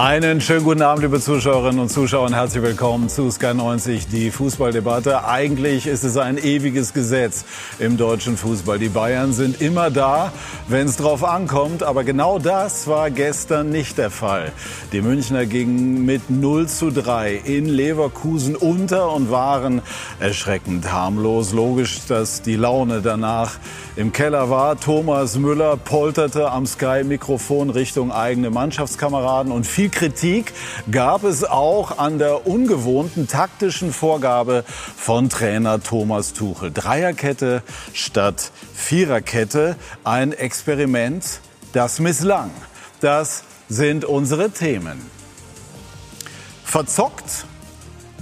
Einen schönen guten Abend, liebe Zuschauerinnen und Zuschauer, und herzlich willkommen zu Sky 90, die Fußballdebatte. Eigentlich ist es ein ewiges Gesetz im deutschen Fußball. Die Bayern sind immer da, wenn es drauf ankommt, aber genau das war gestern nicht der Fall. Die Münchner gingen mit 0 zu 3 in Leverkusen unter und waren erschreckend harmlos. Logisch, dass die Laune danach im Keller war. Thomas Müller polterte am Sky-Mikrofon Richtung eigene Mannschaftskameraden und viel Kritik gab es auch an der ungewohnten taktischen Vorgabe von Trainer Thomas Tuchel. Dreierkette statt Viererkette. Ein Experiment, das misslang. Das sind unsere Themen. Verzockt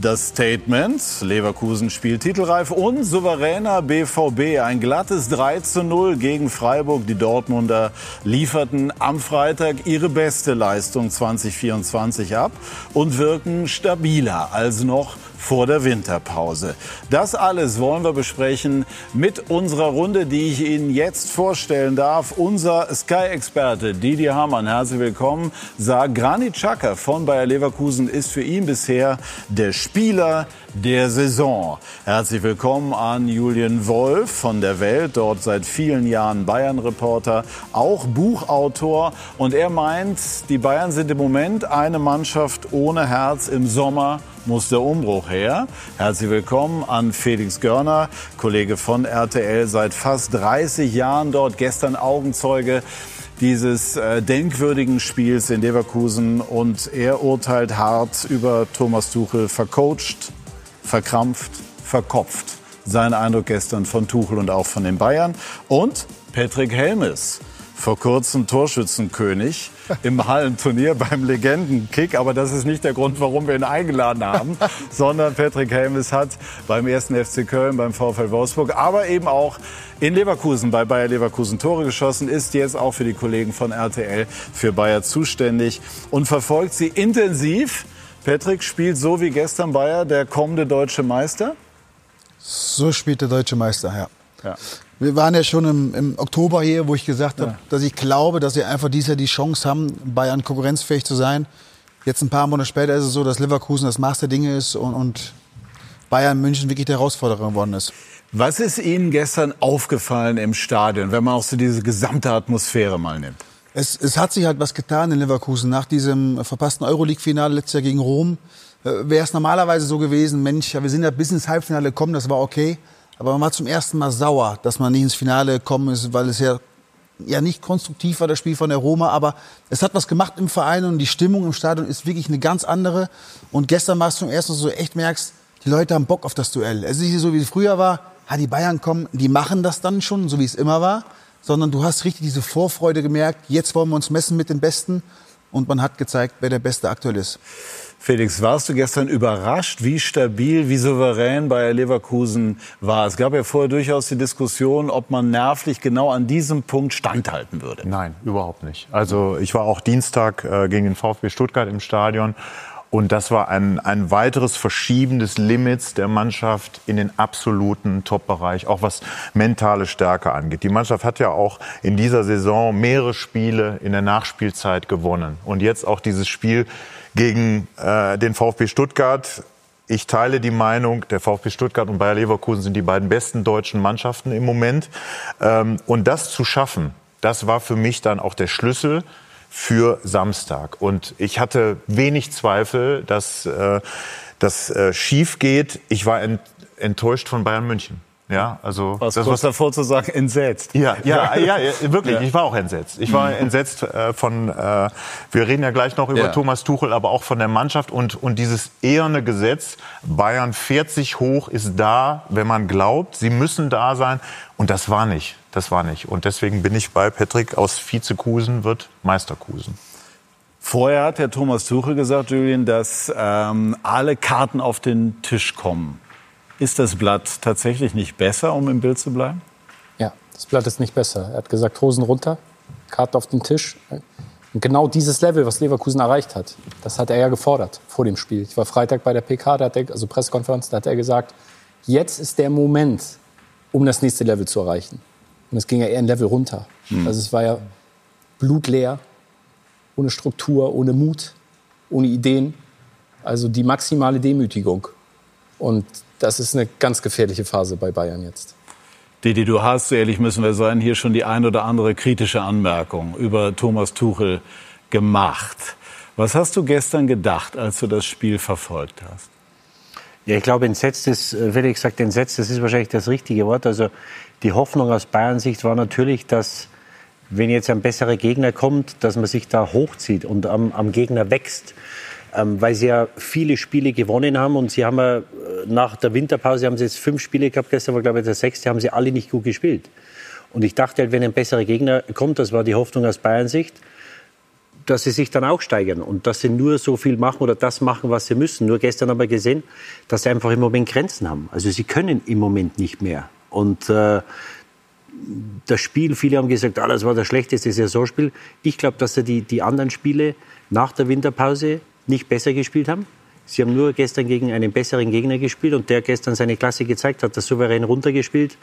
das Statement, Leverkusen spielt titelreif und souveräner BVB. Ein glattes 3 zu 0 gegen Freiburg. Die Dortmunder lieferten am Freitag ihre beste Leistung 2024 ab und wirken stabiler als noch vor der Winterpause. Das alles wollen wir besprechen mit unserer Runde, die ich Ihnen jetzt vorstellen darf. Unser Sky-Experte Didi Hamann, herzlich willkommen, sagt, Granit Xhaka von Bayer Leverkusen ist für ihn bisher der Spieler der Saison. Herzlich willkommen an Julian Wolf von der Welt, dort seit vielen Jahren Bayern-Reporter, auch Buchautor. Und er meint, die Bayern sind im Moment eine Mannschaft ohne Herz. Im Sommer muss der Umbruch her. Herzlich willkommen an Felix Görner, Kollege von RTL, seit fast 30 Jahren dort, gestern Augenzeuge dieses äh, denkwürdigen Spiels in Leverkusen und er urteilt hart über Thomas Tuchel vercoacht, verkrampft, verkopft. Sein Eindruck gestern von Tuchel und auch von den Bayern. Und Patrick Helmes, vor kurzem Torschützenkönig im Hallenturnier beim Legendenkick. Aber das ist nicht der Grund, warum wir ihn eingeladen haben, sondern Patrick Helmes hat beim ersten FC Köln, beim VfL Wolfsburg, aber eben auch in Leverkusen bei Bayer Leverkusen Tore geschossen, ist jetzt auch für die Kollegen von RTL für Bayer zuständig und verfolgt sie intensiv Patrick spielt so wie gestern Bayer der kommende deutsche Meister? So spielt der deutsche Meister, ja. Ja. Wir waren ja schon im, im, Oktober hier, wo ich gesagt habe, ja. dass ich glaube, dass sie einfach dieses Jahr die Chance haben, Bayern konkurrenzfähig zu sein. Jetzt ein paar Monate später ist es so, dass Leverkusen das Maß der Dinge ist und, und Bayern München wirklich die Herausforderer geworden ist. Was ist Ihnen gestern aufgefallen im Stadion, wenn man auch so diese gesamte Atmosphäre mal nimmt? Es, es hat sich halt was getan in Leverkusen nach diesem verpassten Euroleague-Finale letztes Jahr gegen Rom. Äh, Wäre es normalerweise so gewesen, Mensch, wir sind ja bis ins Halbfinale gekommen, das war okay. Aber man war zum ersten Mal sauer, dass man nicht ins Finale gekommen ist, weil es ja, ja nicht konstruktiv war, das Spiel von der Roma. Aber es hat was gemacht im Verein und die Stimmung im Stadion ist wirklich eine ganz andere. Und gestern war es zum ersten Mal so echt merkst, die Leute haben Bock auf das Duell. Es ist nicht so, wie es früher war. Ha, die Bayern kommen, die machen das dann schon, so wie es immer war sondern du hast richtig diese Vorfreude gemerkt, jetzt wollen wir uns messen mit den Besten und man hat gezeigt, wer der Beste aktuell ist. Felix, warst du gestern überrascht, wie stabil, wie souverän Bayer Leverkusen war? Es gab ja vorher durchaus die Diskussion, ob man nervlich genau an diesem Punkt standhalten würde. Nein, überhaupt nicht. Also ich war auch Dienstag äh, gegen den VfB Stuttgart im Stadion und das war ein, ein weiteres Verschieben des Limits der Mannschaft in den absoluten Top-Bereich, auch was mentale Stärke angeht. Die Mannschaft hat ja auch in dieser Saison mehrere Spiele in der Nachspielzeit gewonnen. Und jetzt auch dieses Spiel gegen äh, den VfB Stuttgart. Ich teile die Meinung, der VfB Stuttgart und Bayer Leverkusen sind die beiden besten deutschen Mannschaften im Moment. Ähm, und das zu schaffen, das war für mich dann auch der Schlüssel für Samstag. Und ich hatte wenig Zweifel, dass äh, das äh, schief geht. Ich war ent enttäuscht von Bayern München. Ja, also was das kurz davor zu sagen, entsetzt. Ja, ja, ja, ja wirklich. Ja. Ich war auch entsetzt. Ich war mhm. entsetzt äh, von. Äh, wir reden ja gleich noch über ja. Thomas Tuchel, aber auch von der Mannschaft und und dieses eherne Gesetz. Bayern 40 hoch ist da, wenn man glaubt, sie müssen da sein. Und das war nicht. Das war nicht. Und deswegen bin ich bei Patrick aus Vizekusen wird Meisterkusen. Vorher hat Herr Thomas Tuchel gesagt, Julian, dass ähm, alle Karten auf den Tisch kommen. Ist das Blatt tatsächlich nicht besser, um im Bild zu bleiben? Ja, das Blatt ist nicht besser. Er hat gesagt, Hosen runter, Karten auf den Tisch. Und genau dieses Level, was Leverkusen erreicht hat, das hat er ja gefordert vor dem Spiel. Ich war Freitag bei der PK, da hat er, also Pressekonferenz, da hat er gesagt, jetzt ist der Moment, um das nächste Level zu erreichen. Und es ging ja eher ein Level runter. Mhm. Also es war ja blutleer, ohne Struktur, ohne Mut. ohne Ideen. Also die maximale Demütigung. Und das ist eine ganz gefährliche Phase bei Bayern jetzt. Didi, du hast, so ehrlich müssen wir sein, hier schon die ein oder andere kritische Anmerkung über Thomas Tuchel gemacht. Was hast du gestern gedacht, als du das Spiel verfolgt hast? Ja, ich glaube, entsetzt ist, äh, Felix gesagt, entsetzt, das ist wahrscheinlich das richtige Wort. Also die Hoffnung aus Bayern-Sicht war natürlich, dass wenn jetzt ein besserer Gegner kommt, dass man sich da hochzieht und am, am Gegner wächst. Ähm, weil sie ja viele Spiele gewonnen haben und sie haben ja nach der Winterpause haben sie jetzt fünf Spiele gehabt, gestern war glaube ich der sechste, haben sie alle nicht gut gespielt. Und ich dachte halt, wenn ein besserer Gegner kommt, das war die Hoffnung aus Bayern-Sicht, dass sie sich dann auch steigern und dass sie nur so viel machen oder das machen, was sie müssen. Nur gestern haben wir gesehen, dass sie einfach im Moment Grenzen haben. Also sie können im Moment nicht mehr. Und äh, das Spiel, viele haben gesagt, ah, das war das schlechteste Saisonspiel. Ich glaube, dass sie die, die anderen Spiele nach der Winterpause nicht besser gespielt haben. Sie haben nur gestern gegen einen besseren Gegner gespielt und der gestern seine Klasse gezeigt hat, das souverän runtergespielt.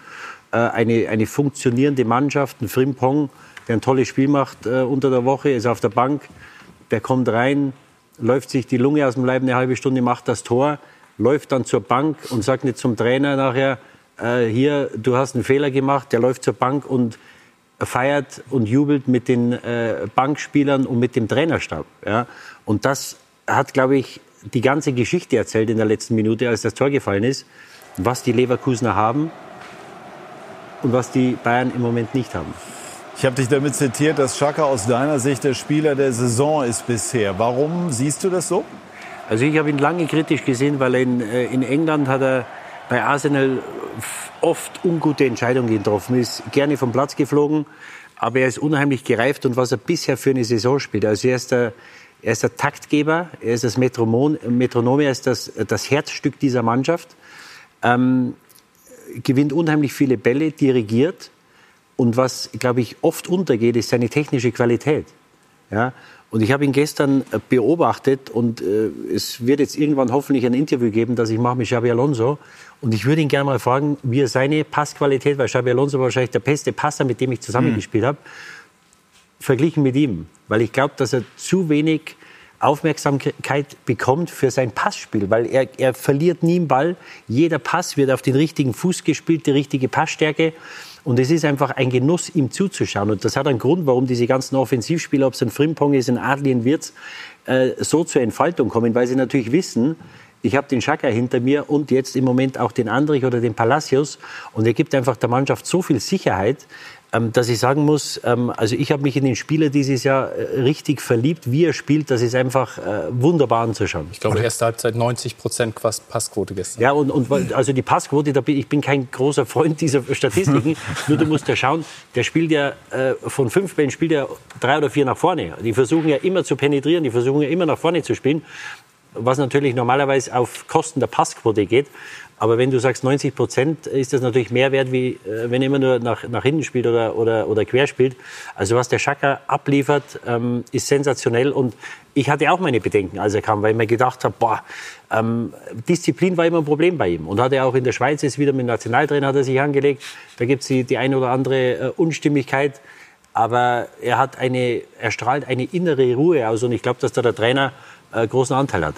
Äh, eine, eine funktionierende Mannschaft, ein Frimpong, der ein tolles Spiel macht äh, unter der Woche, ist auf der Bank, der kommt rein, läuft sich die Lunge aus dem Leib eine halbe Stunde, macht das Tor, läuft dann zur Bank und sagt nicht zum Trainer nachher, äh, hier, du hast einen Fehler gemacht, der läuft zur Bank und feiert und jubelt mit den Bankspielern und mit dem Trainerstab. Ja? Und das hat, glaube ich, die ganze Geschichte erzählt in der letzten Minute, als das Tor gefallen ist, was die Leverkusener haben und was die Bayern im Moment nicht haben. Ich habe dich damit zitiert, dass Schaka aus deiner Sicht der Spieler der Saison ist bisher. Warum siehst du das so? Also ich habe ihn lange kritisch gesehen, weil in, äh, in England hat er bei Arsenal oft ungute Entscheidungen getroffen, ist gerne vom Platz geflogen, aber er ist unheimlich gereift und was er bisher für eine Saison spielt. Also er ist der, er ist der Taktgeber, er ist das Metronom, Metronom er ist das, das Herzstück dieser Mannschaft, ähm, gewinnt unheimlich viele Bälle, dirigiert. Und was, glaube ich, oft untergeht, ist seine technische Qualität. Ja? Und ich habe ihn gestern beobachtet und äh, es wird jetzt irgendwann hoffentlich ein Interview geben, das ich mache mit Xabi Alonso. Und ich würde ihn gerne mal fragen, wie er seine Passqualität, weil Xabi Alonso war wahrscheinlich der beste Passer, mit dem ich zusammengespielt mhm. habe, verglichen mit ihm. Weil ich glaube, dass er zu wenig Aufmerksamkeit bekommt für sein Passspiel, weil er, er verliert nie einen Ball. Jeder Pass wird auf den richtigen Fuß gespielt, die richtige Passstärke. Und es ist einfach ein Genuss, ihm zuzuschauen. Und das hat einen Grund, warum diese ganzen Offensivspieler, ob es ein Frimpong ist, ein Adli, ein Wirtz, äh, so zur Entfaltung kommen, weil sie natürlich wissen, ich habe den Schaka hinter mir und jetzt im Moment auch den Andrich oder den Palacios. Und er gibt einfach der Mannschaft so viel Sicherheit, dass ich sagen muss, ähm, also ich habe mich in den Spieler dieses Jahr äh, richtig verliebt, wie er spielt. Das ist einfach äh, wunderbar anzuschauen. Ich glaube, erste Halbzeit 90 Prozent Passquote gestern. Ja, und, und also die Passquote, bin, ich bin kein großer Freund dieser Statistiken. Nur du musst ja schauen, der spielt ja äh, von fünf Bällen spielt er drei oder vier nach vorne. Die versuchen ja immer zu penetrieren, die versuchen ja immer nach vorne zu spielen was natürlich normalerweise auf Kosten der Passquote geht. Aber wenn du sagst 90 Prozent, ist das natürlich mehr wert, wie äh, wenn er immer nur nach, nach hinten spielt oder, oder, oder quer spielt. Also was der Schaka abliefert, ähm, ist sensationell. Und ich hatte auch meine Bedenken, als er kam, weil ich mir gedacht habe, boah, ähm, Disziplin war immer ein Problem bei ihm. Und hat er auch in der Schweiz jetzt wieder mit dem Nationaltrainer hat er sich angelegt. Da gibt es die, die eine oder andere äh, Unstimmigkeit. Aber er hat eine, er strahlt eine innere Ruhe aus. Und ich glaube, dass da der Trainer äh, großen Anteil hat.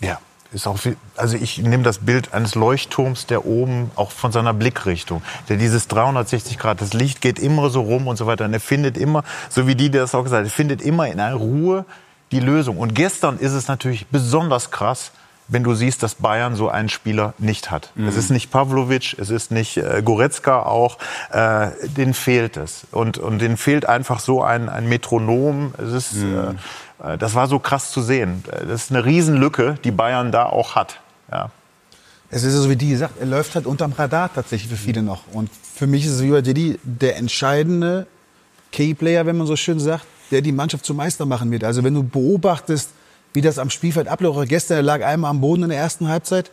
Ja. Ist auch viel, also ich nehme das Bild eines Leuchtturms, der oben auch von seiner Blickrichtung, der dieses 360 Grad, das Licht geht immer so rum und so weiter. Und er findet immer, so wie die das auch gesagt haben, er findet immer in einer Ruhe die Lösung. Und gestern ist es natürlich besonders krass, wenn du siehst, dass Bayern so einen Spieler nicht hat. Mhm. Es ist nicht Pavlovic, es ist nicht äh, Goretzka auch, äh, denen fehlt es. Und, und denen fehlt einfach so ein, ein Metronom. Es ist, mhm. äh, das war so krass zu sehen. Das ist eine Riesenlücke, die Bayern da auch hat. Ja. Es ist so, wie die gesagt, er läuft halt unterm Radar tatsächlich für viele noch. Und für mich ist es wie bei Didi der entscheidende Keyplayer, wenn man so schön sagt, der die Mannschaft zum Meister machen wird. Also wenn du beobachtest, wie das am Spielfeld abläuft. Gestern er lag einmal am Boden in der ersten Halbzeit,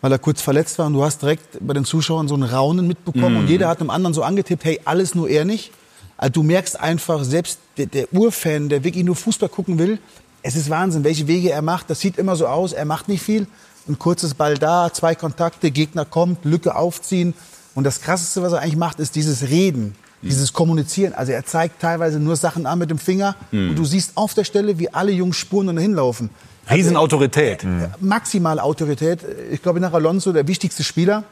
weil er kurz verletzt war. Und du hast direkt bei den Zuschauern so ein Raunen mitbekommen. Mhm. Und jeder hat dem anderen so angetippt, hey, alles nur er nicht. Also du merkst einfach, selbst der, der Urfan, der wirklich nur Fußball gucken will, es ist Wahnsinn, welche Wege er macht. Das sieht immer so aus, er macht nicht viel. Ein kurzes Ball da, zwei Kontakte, Gegner kommt, Lücke aufziehen. Und das Krasseste, was er eigentlich macht, ist dieses Reden. Dieses Kommunizieren. Also er zeigt teilweise nur Sachen an mit dem Finger und du siehst auf der Stelle, wie alle Jungs spuren und dahin laufen. Riesenautorität. Maximale Autorität. Ich glaube, nach Alonso der wichtigste Spieler.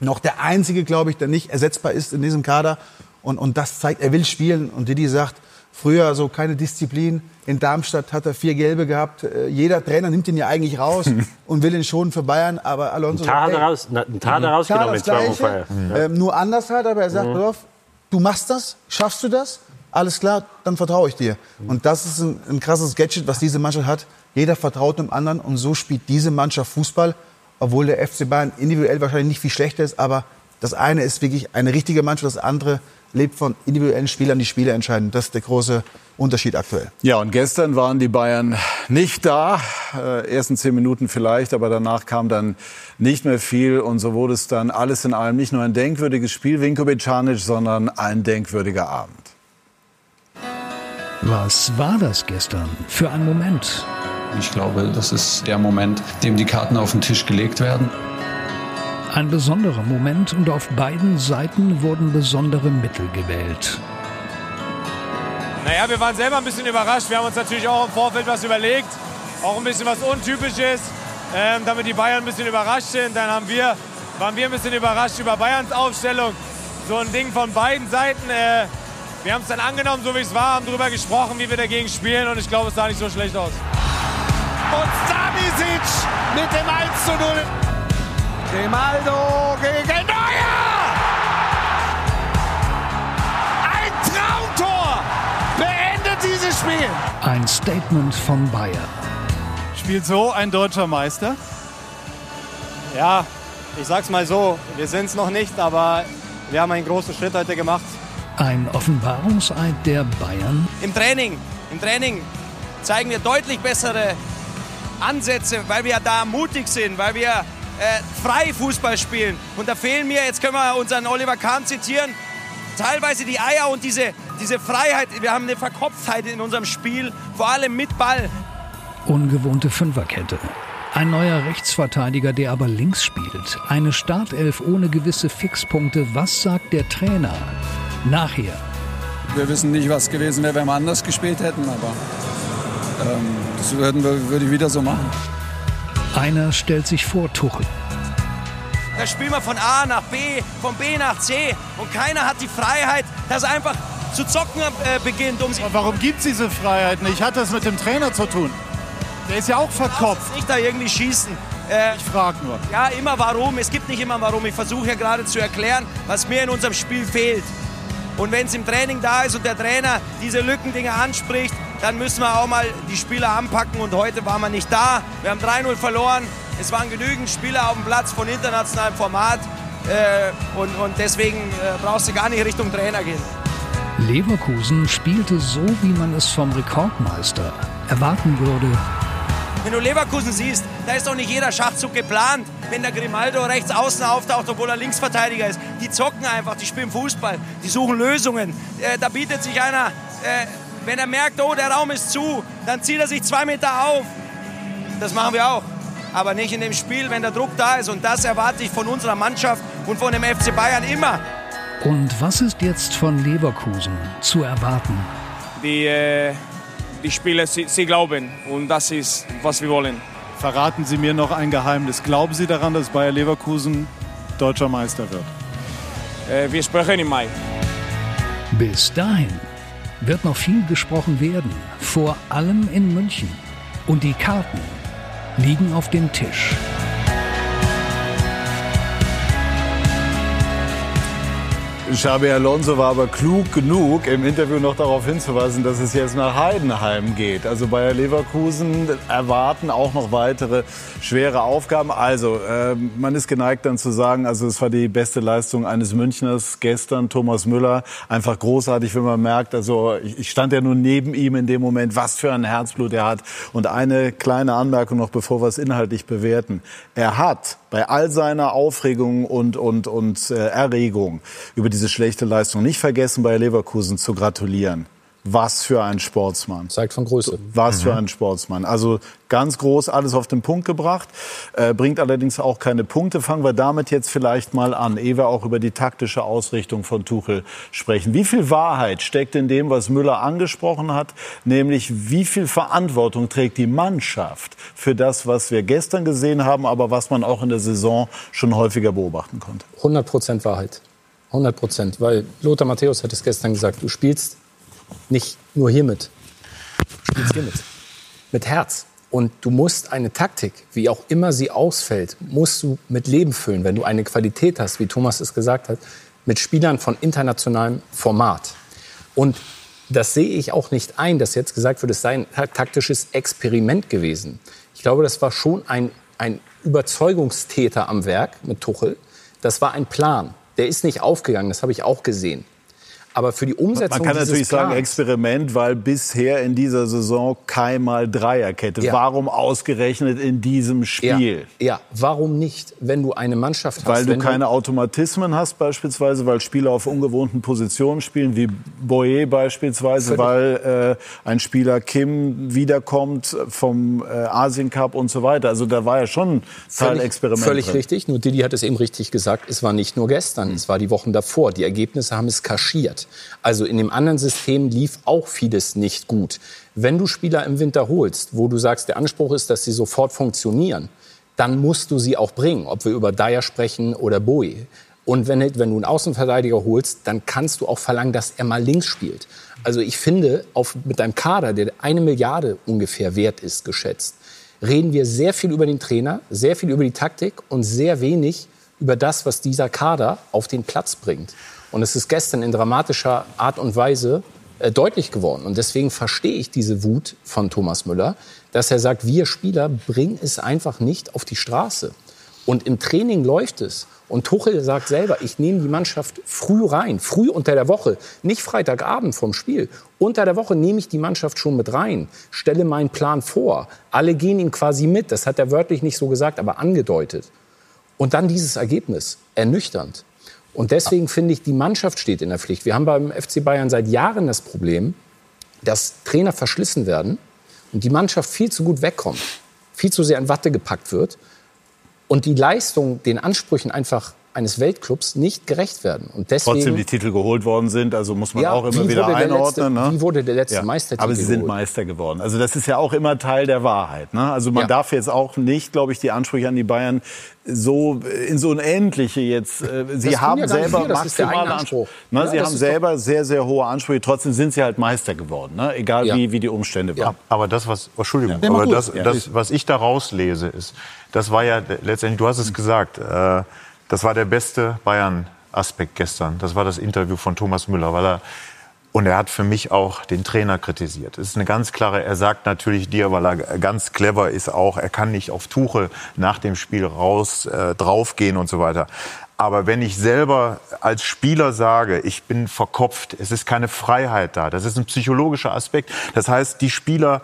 Noch der einzige, glaube ich, der nicht ersetzbar ist in diesem Kader. Und, und das zeigt, er will spielen. Und Didi sagt, früher so keine Disziplin. In Darmstadt hat er vier Gelbe gehabt. Äh, Jeder Trainer nimmt ihn ja eigentlich raus und will ihn schon für Bayern. Aber Alonso sagt, ey, raus, ein Klar, rausgenommen in zwei Gleiche, ähm, nur anders halt, aber er sagt, pass auf, du machst das, schaffst du das, alles klar, dann vertraue ich dir. Und das ist ein, ein krasses Gadget, was diese Mannschaft hat. Jeder vertraut dem anderen und so spielt diese Mannschaft Fußball, obwohl der FC Bayern individuell wahrscheinlich nicht viel schlechter ist, aber das eine ist wirklich eine richtige Mannschaft, das andere lebt von individuellen Spielern, die Spiele entscheiden. Das ist der große Unterschied aktuell. Ja, und gestern waren die Bayern nicht da. Äh, ersten zehn Minuten vielleicht, aber danach kam dann nicht mehr viel. Und so wurde es dann alles in allem nicht nur ein denkwürdiges Spiel, Vinko Bicanic, sondern ein denkwürdiger Abend. Was war das gestern für ein Moment? Ich glaube, das ist der Moment, dem die Karten auf den Tisch gelegt werden. Ein besonderer Moment und auf beiden Seiten wurden besondere Mittel gewählt. Naja, wir waren selber ein bisschen überrascht. Wir haben uns natürlich auch im Vorfeld was überlegt. Auch ein bisschen was Untypisches, ähm, damit die Bayern ein bisschen überrascht sind. Dann haben wir, waren wir ein bisschen überrascht über Bayerns Aufstellung. So ein Ding von beiden Seiten. Äh, wir haben es dann angenommen, so wie es war, haben darüber gesprochen, wie wir dagegen spielen. Und ich glaube, es sah nicht so schlecht aus. Und Stanisic mit dem 1 zu 0. Grimaldo gegen Neuer! Ein Traumtor beendet dieses Spiel. Ein Statement von Bayern. Spielt so ein deutscher Meister? Ja, ich sag's mal so, wir sind es noch nicht, aber wir haben einen großen Schritt heute gemacht. Ein Offenbarungseid der Bayern. Im Training, im Training zeigen wir deutlich bessere Ansätze, weil wir da mutig sind, weil wir äh, frei Fußball spielen. Und da fehlen mir, jetzt können wir unseren Oliver Kahn zitieren, teilweise die Eier und diese, diese Freiheit. Wir haben eine Verkopftheit in unserem Spiel, vor allem mit Ball. Ungewohnte Fünferkette. Ein neuer Rechtsverteidiger, der aber links spielt. Eine Startelf ohne gewisse Fixpunkte. Was sagt der Trainer? Nachher. Wir wissen nicht, was gewesen wäre, wenn wir anders gespielt hätten, aber ähm, das würden wir, würde ich wieder so machen. Einer stellt sich vor Tuchel. Da spielen wir von A nach B, von B nach C und keiner hat die Freiheit, dass er einfach zu zocken äh, beginnt. Um warum gibt es diese Freiheit nicht? Hat das mit dem Trainer zu tun? Der ist ja auch verkopft. nicht da irgendwie schießen. Äh, Ich frage nur. ja, immer warum. Es gibt nicht immer warum. Ich versuche ja gerade zu erklären, was mir in unserem Spiel fehlt. Und wenn es im Training da ist und der Trainer diese Lückendinge anspricht, dann müssen wir auch mal die Spieler anpacken. Und heute waren wir nicht da. Wir haben 3-0 verloren. Es waren genügend Spieler auf dem Platz von internationalem Format. Äh, und, und deswegen äh, brauchst du gar nicht Richtung Trainer gehen. Leverkusen spielte so, wie man es vom Rekordmeister erwarten würde. Wenn du Leverkusen siehst, da ist doch nicht jeder Schachzug geplant. Wenn der Grimaldo rechts außen auftaucht, obwohl er Linksverteidiger ist. Die zocken einfach, die spielen Fußball, die suchen Lösungen. Äh, da bietet sich einer, äh, wenn er merkt, oh, der Raum ist zu, dann zieht er sich zwei Meter auf. Das machen wir auch. Aber nicht in dem Spiel, wenn der Druck da ist. Und das erwarte ich von unserer Mannschaft und von dem FC Bayern immer. Und was ist jetzt von Leverkusen zu erwarten? Die, äh, die Spieler, sie, sie glauben und das ist, was wir wollen. Verraten Sie mir noch ein Geheimnis. Glauben Sie daran, dass Bayer Leverkusen deutscher Meister wird? Äh, wir sprechen im Mai. Bis dahin wird noch viel gesprochen werden, vor allem in München. Und die Karten liegen auf dem Tisch. Xabi Alonso war aber klug genug, im Interview noch darauf hinzuweisen, dass es jetzt nach Heidenheim geht. Also Bayer Leverkusen erwarten auch noch weitere schwere Aufgaben. Also äh, man ist geneigt dann zu sagen, also es war die beste Leistung eines Münchners gestern, Thomas Müller. Einfach großartig, wenn man merkt, also ich, ich stand ja nur neben ihm in dem Moment, was für ein Herzblut er hat. Und eine kleine Anmerkung noch, bevor wir es inhaltlich bewerten. Er hat bei all seiner Aufregung und, und, und äh, Erregung über diese schlechte Leistung nicht vergessen, bei Leverkusen zu gratulieren. Was für ein Sportsmann. Zeigt von Größe. Was für ein Sportsmann. Also ganz groß, alles auf den Punkt gebracht, äh, bringt allerdings auch keine Punkte. Fangen wir damit jetzt vielleicht mal an, ehe wir auch über die taktische Ausrichtung von Tuchel sprechen. Wie viel Wahrheit steckt in dem, was Müller angesprochen hat, nämlich wie viel Verantwortung trägt die Mannschaft für das, was wir gestern gesehen haben, aber was man auch in der Saison schon häufiger beobachten konnte? 100 Prozent Wahrheit. 100 Prozent. Weil Lothar Matthäus hat es gestern gesagt, du spielst nicht nur hiermit, du spielst hiermit. Mit Herz. Und du musst eine Taktik, wie auch immer sie ausfällt, musst du mit Leben füllen, wenn du eine Qualität hast, wie Thomas es gesagt hat, mit Spielern von internationalem Format. Und das sehe ich auch nicht ein, dass jetzt gesagt wird, es sei ein taktisches Experiment gewesen. Ich glaube, das war schon ein, ein Überzeugungstäter am Werk mit Tuchel. Das war ein Plan. Der ist nicht aufgegangen, das habe ich auch gesehen. Aber für die Umsetzung Man kann natürlich sagen Plans, Experiment, weil bisher in dieser Saison keinmal Dreierkette. Ja. Warum ausgerechnet in diesem Spiel? Ja, ja, warum nicht, wenn du eine Mannschaft hast? Weil du keine Automatismen hast beispielsweise, weil Spieler auf ungewohnten Positionen spielen, wie Boye beispielsweise, weil äh, ein Spieler Kim wiederkommt vom äh, Asien Cup und so weiter. Also da war ja schon ein Teil Experiment völlig drin. richtig. Nur Didi hat es eben richtig gesagt. Es war nicht nur gestern, es war die Wochen davor. Die Ergebnisse haben es kaschiert. Also in dem anderen System lief auch vieles nicht gut. Wenn du Spieler im Winter holst, wo du sagst, der Anspruch ist, dass sie sofort funktionieren, dann musst du sie auch bringen. Ob wir über Dyer sprechen oder Bowie. Und wenn, wenn du einen Außenverteidiger holst, dann kannst du auch verlangen, dass er mal links spielt. Also ich finde, auf, mit einem Kader, der eine Milliarde ungefähr wert ist, geschätzt, reden wir sehr viel über den Trainer, sehr viel über die Taktik und sehr wenig über das, was dieser Kader auf den Platz bringt. Und es ist gestern in dramatischer Art und Weise äh, deutlich geworden. Und deswegen verstehe ich diese Wut von Thomas Müller, dass er sagt, wir Spieler bringen es einfach nicht auf die Straße. Und im Training läuft es. Und Tuchel sagt selber, ich nehme die Mannschaft früh rein, früh unter der Woche, nicht Freitagabend vom Spiel. Unter der Woche nehme ich die Mannschaft schon mit rein, stelle meinen Plan vor. Alle gehen ihm quasi mit. Das hat er wörtlich nicht so gesagt, aber angedeutet. Und dann dieses Ergebnis, ernüchternd. Und deswegen finde ich, die Mannschaft steht in der Pflicht. Wir haben beim FC Bayern seit Jahren das Problem, dass Trainer verschlissen werden und die Mannschaft viel zu gut wegkommt, viel zu sehr in Watte gepackt wird und die Leistung den Ansprüchen einfach eines Weltclubs nicht gerecht werden. Und deswegen, Trotzdem die Titel geholt worden sind, also muss man Ja, auch immer wie wieder einordnen. letzte- ne? wie wurde der letzte Meistertitel Aber sie sind geholt? Meister geworden. Also das ist ja auch immer Teil der Wahrheit. Ne? Also man Ja. darf jetzt auch nicht, glaube ich, die Ansprüche an die Bayern so äh, ins Unendliche jetzt. Äh, sie haben ja gar nicht selber der maximale Ansprüche. Anspruch. Ne? Ja, sie haben selber sehr, sehr hohe Ansprüche. Trotzdem sind sie halt Meister geworden, ne? egal Ja. wie, wie die Umstände waren. Aber das, was, oh, Entschuldigung, Ja, aber das, Ja. das, was ich da rauslese, ist, das war ja letztendlich, du hast es gesagt, äh, das war der beste Bayern-Aspekt gestern. Das war das Interview von Thomas Müller, weil er, und er hat für mich auch den Trainer kritisiert. Es ist eine ganz klare, er sagt natürlich dir, weil er ganz clever ist auch, er kann nicht auf Tuchel nach dem Spiel raus, äh, draufgehen und so weiter. Aber wenn ich selber als Spieler sage, ich bin verkopft, es ist keine Freiheit da, das ist ein psychologischer Aspekt. Das heißt, die Spieler,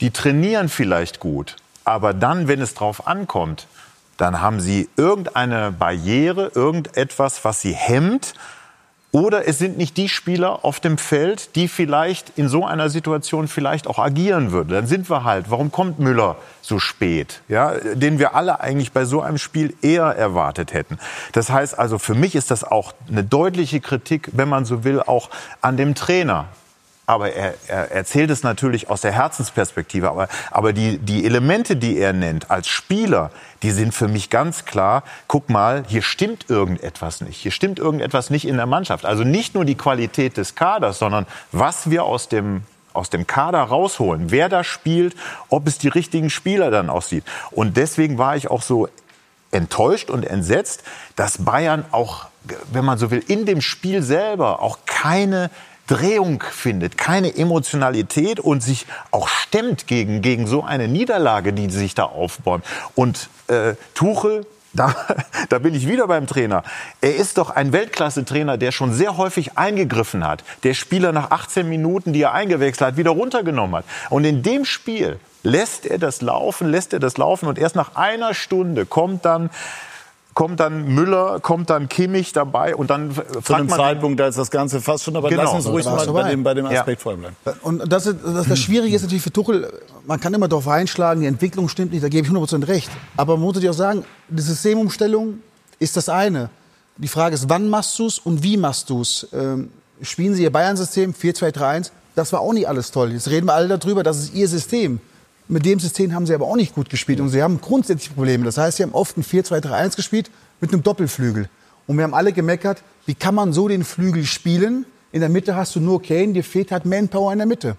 die trainieren vielleicht gut, aber dann, wenn es drauf ankommt, dann haben sie irgendeine Barriere, irgendetwas, was sie hemmt. Oder es sind nicht die Spieler auf dem Feld, die vielleicht in so einer Situation vielleicht auch agieren würden. Dann sind wir halt, warum kommt Müller so spät? Ja, den wir alle eigentlich bei so einem Spiel eher erwartet hätten. Das heißt also, für mich ist das auch eine deutliche Kritik, wenn man so will, auch an dem Trainer. Aber er, er erzählt es natürlich aus der Herzensperspektive. Aber, aber die, die Elemente, die er nennt als Spieler, die sind für mich ganz klar, guck mal, hier stimmt irgendetwas nicht. Hier stimmt irgendetwas nicht in der Mannschaft. Also nicht nur die Qualität des Kaders, sondern was wir aus dem aus dem Kader rausholen, wer da spielt, ob es die richtigen Spieler dann aussieht. Und deswegen war ich auch so enttäuscht und entsetzt, dass Bayern auch, wenn man so will, in dem Spiel selber auch keine Drehung findet, keine Emotionalität und sich auch stemmt gegen, gegen so eine Niederlage, die sich da aufbäumt. Und äh, Tuchel, da, da bin ich wieder beim Trainer. Er ist doch ein Weltklasse-Trainer, der schon sehr häufig eingegriffen hat, der Spieler nach 18 Minuten, die er eingewechselt hat, wieder runtergenommen hat. Und in dem Spiel lässt er das laufen, lässt er das laufen und erst nach einer Stunde kommt dann kommt dann Müller, kommt dann Kimmich dabei und dann Zu fragt einem man Zeitpunkt, da ist das Ganze fast schon, aber Genau. lass uns ruhig mal bei dem, bei dem Ja. Aspekt voll bleiben. Und das, ist, das, das Schwierige ist natürlich für Tuchel, man kann immer darauf einschlagen, die Entwicklung stimmt nicht, da gebe ich 100% recht. Aber man muss natürlich auch sagen, die Systemumstellung ist das eine. Die Frage ist, wann machst du es und wie machst du es? Ähm, spielen Sie Ihr Bayern-System 4-2-3-1? Das war auch nicht alles toll. Jetzt reden wir alle darüber, das ist Ihr System. Mit dem System haben Sie aber auch nicht gut gespielt und Sie haben grundsätzlich Probleme. Das heißt, Sie haben oft ein 4-2-3-1 gespielt mit einem Doppelflügel. Und wir haben alle gemeckert, wie kann man so den Flügel spielen? In der Mitte hast du nur Kane, dir fehlt halt Manpower in der Mitte.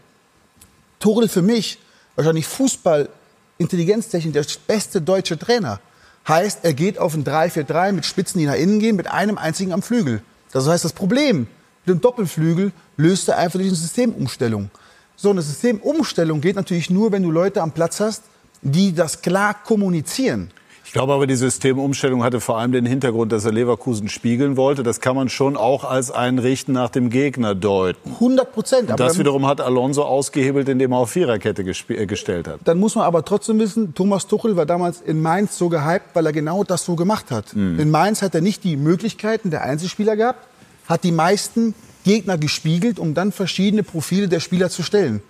Tuchel für mich wahrscheinlich Fußball Intelligenztechnik der beste deutsche Trainer. Heißt, er geht auf ein 3-4-3 mit Spitzen, die nach innen gehen, mit einem einzigen am Flügel. Das heißt, das Problem mit dem Doppelflügel löst er einfach durch eine Systemumstellung. So eine Systemumstellung geht natürlich nur, wenn du Leute am Platz hast, die das klar kommunizieren. Ich glaube aber, die Systemumstellung hatte vor allem den Hintergrund, dass er Leverkusen spiegeln wollte. Das kann man schon auch als ein Richten nach dem Gegner deuten. 100 Prozent. Und das wiederum hat Alonso ausgehebelt, indem er auf Viererkette äh, gestellt hat. Dann muss man aber trotzdem wissen, Thomas Tuchel war damals in Mainz so gehypt, weil er genau das so gemacht hat. In Mainz hat er nicht die Möglichkeiten der Einzelspieler gehabt, hat die meisten Gegner gespiegelt, um dann verschiedene Profile der Spieler zu stellen.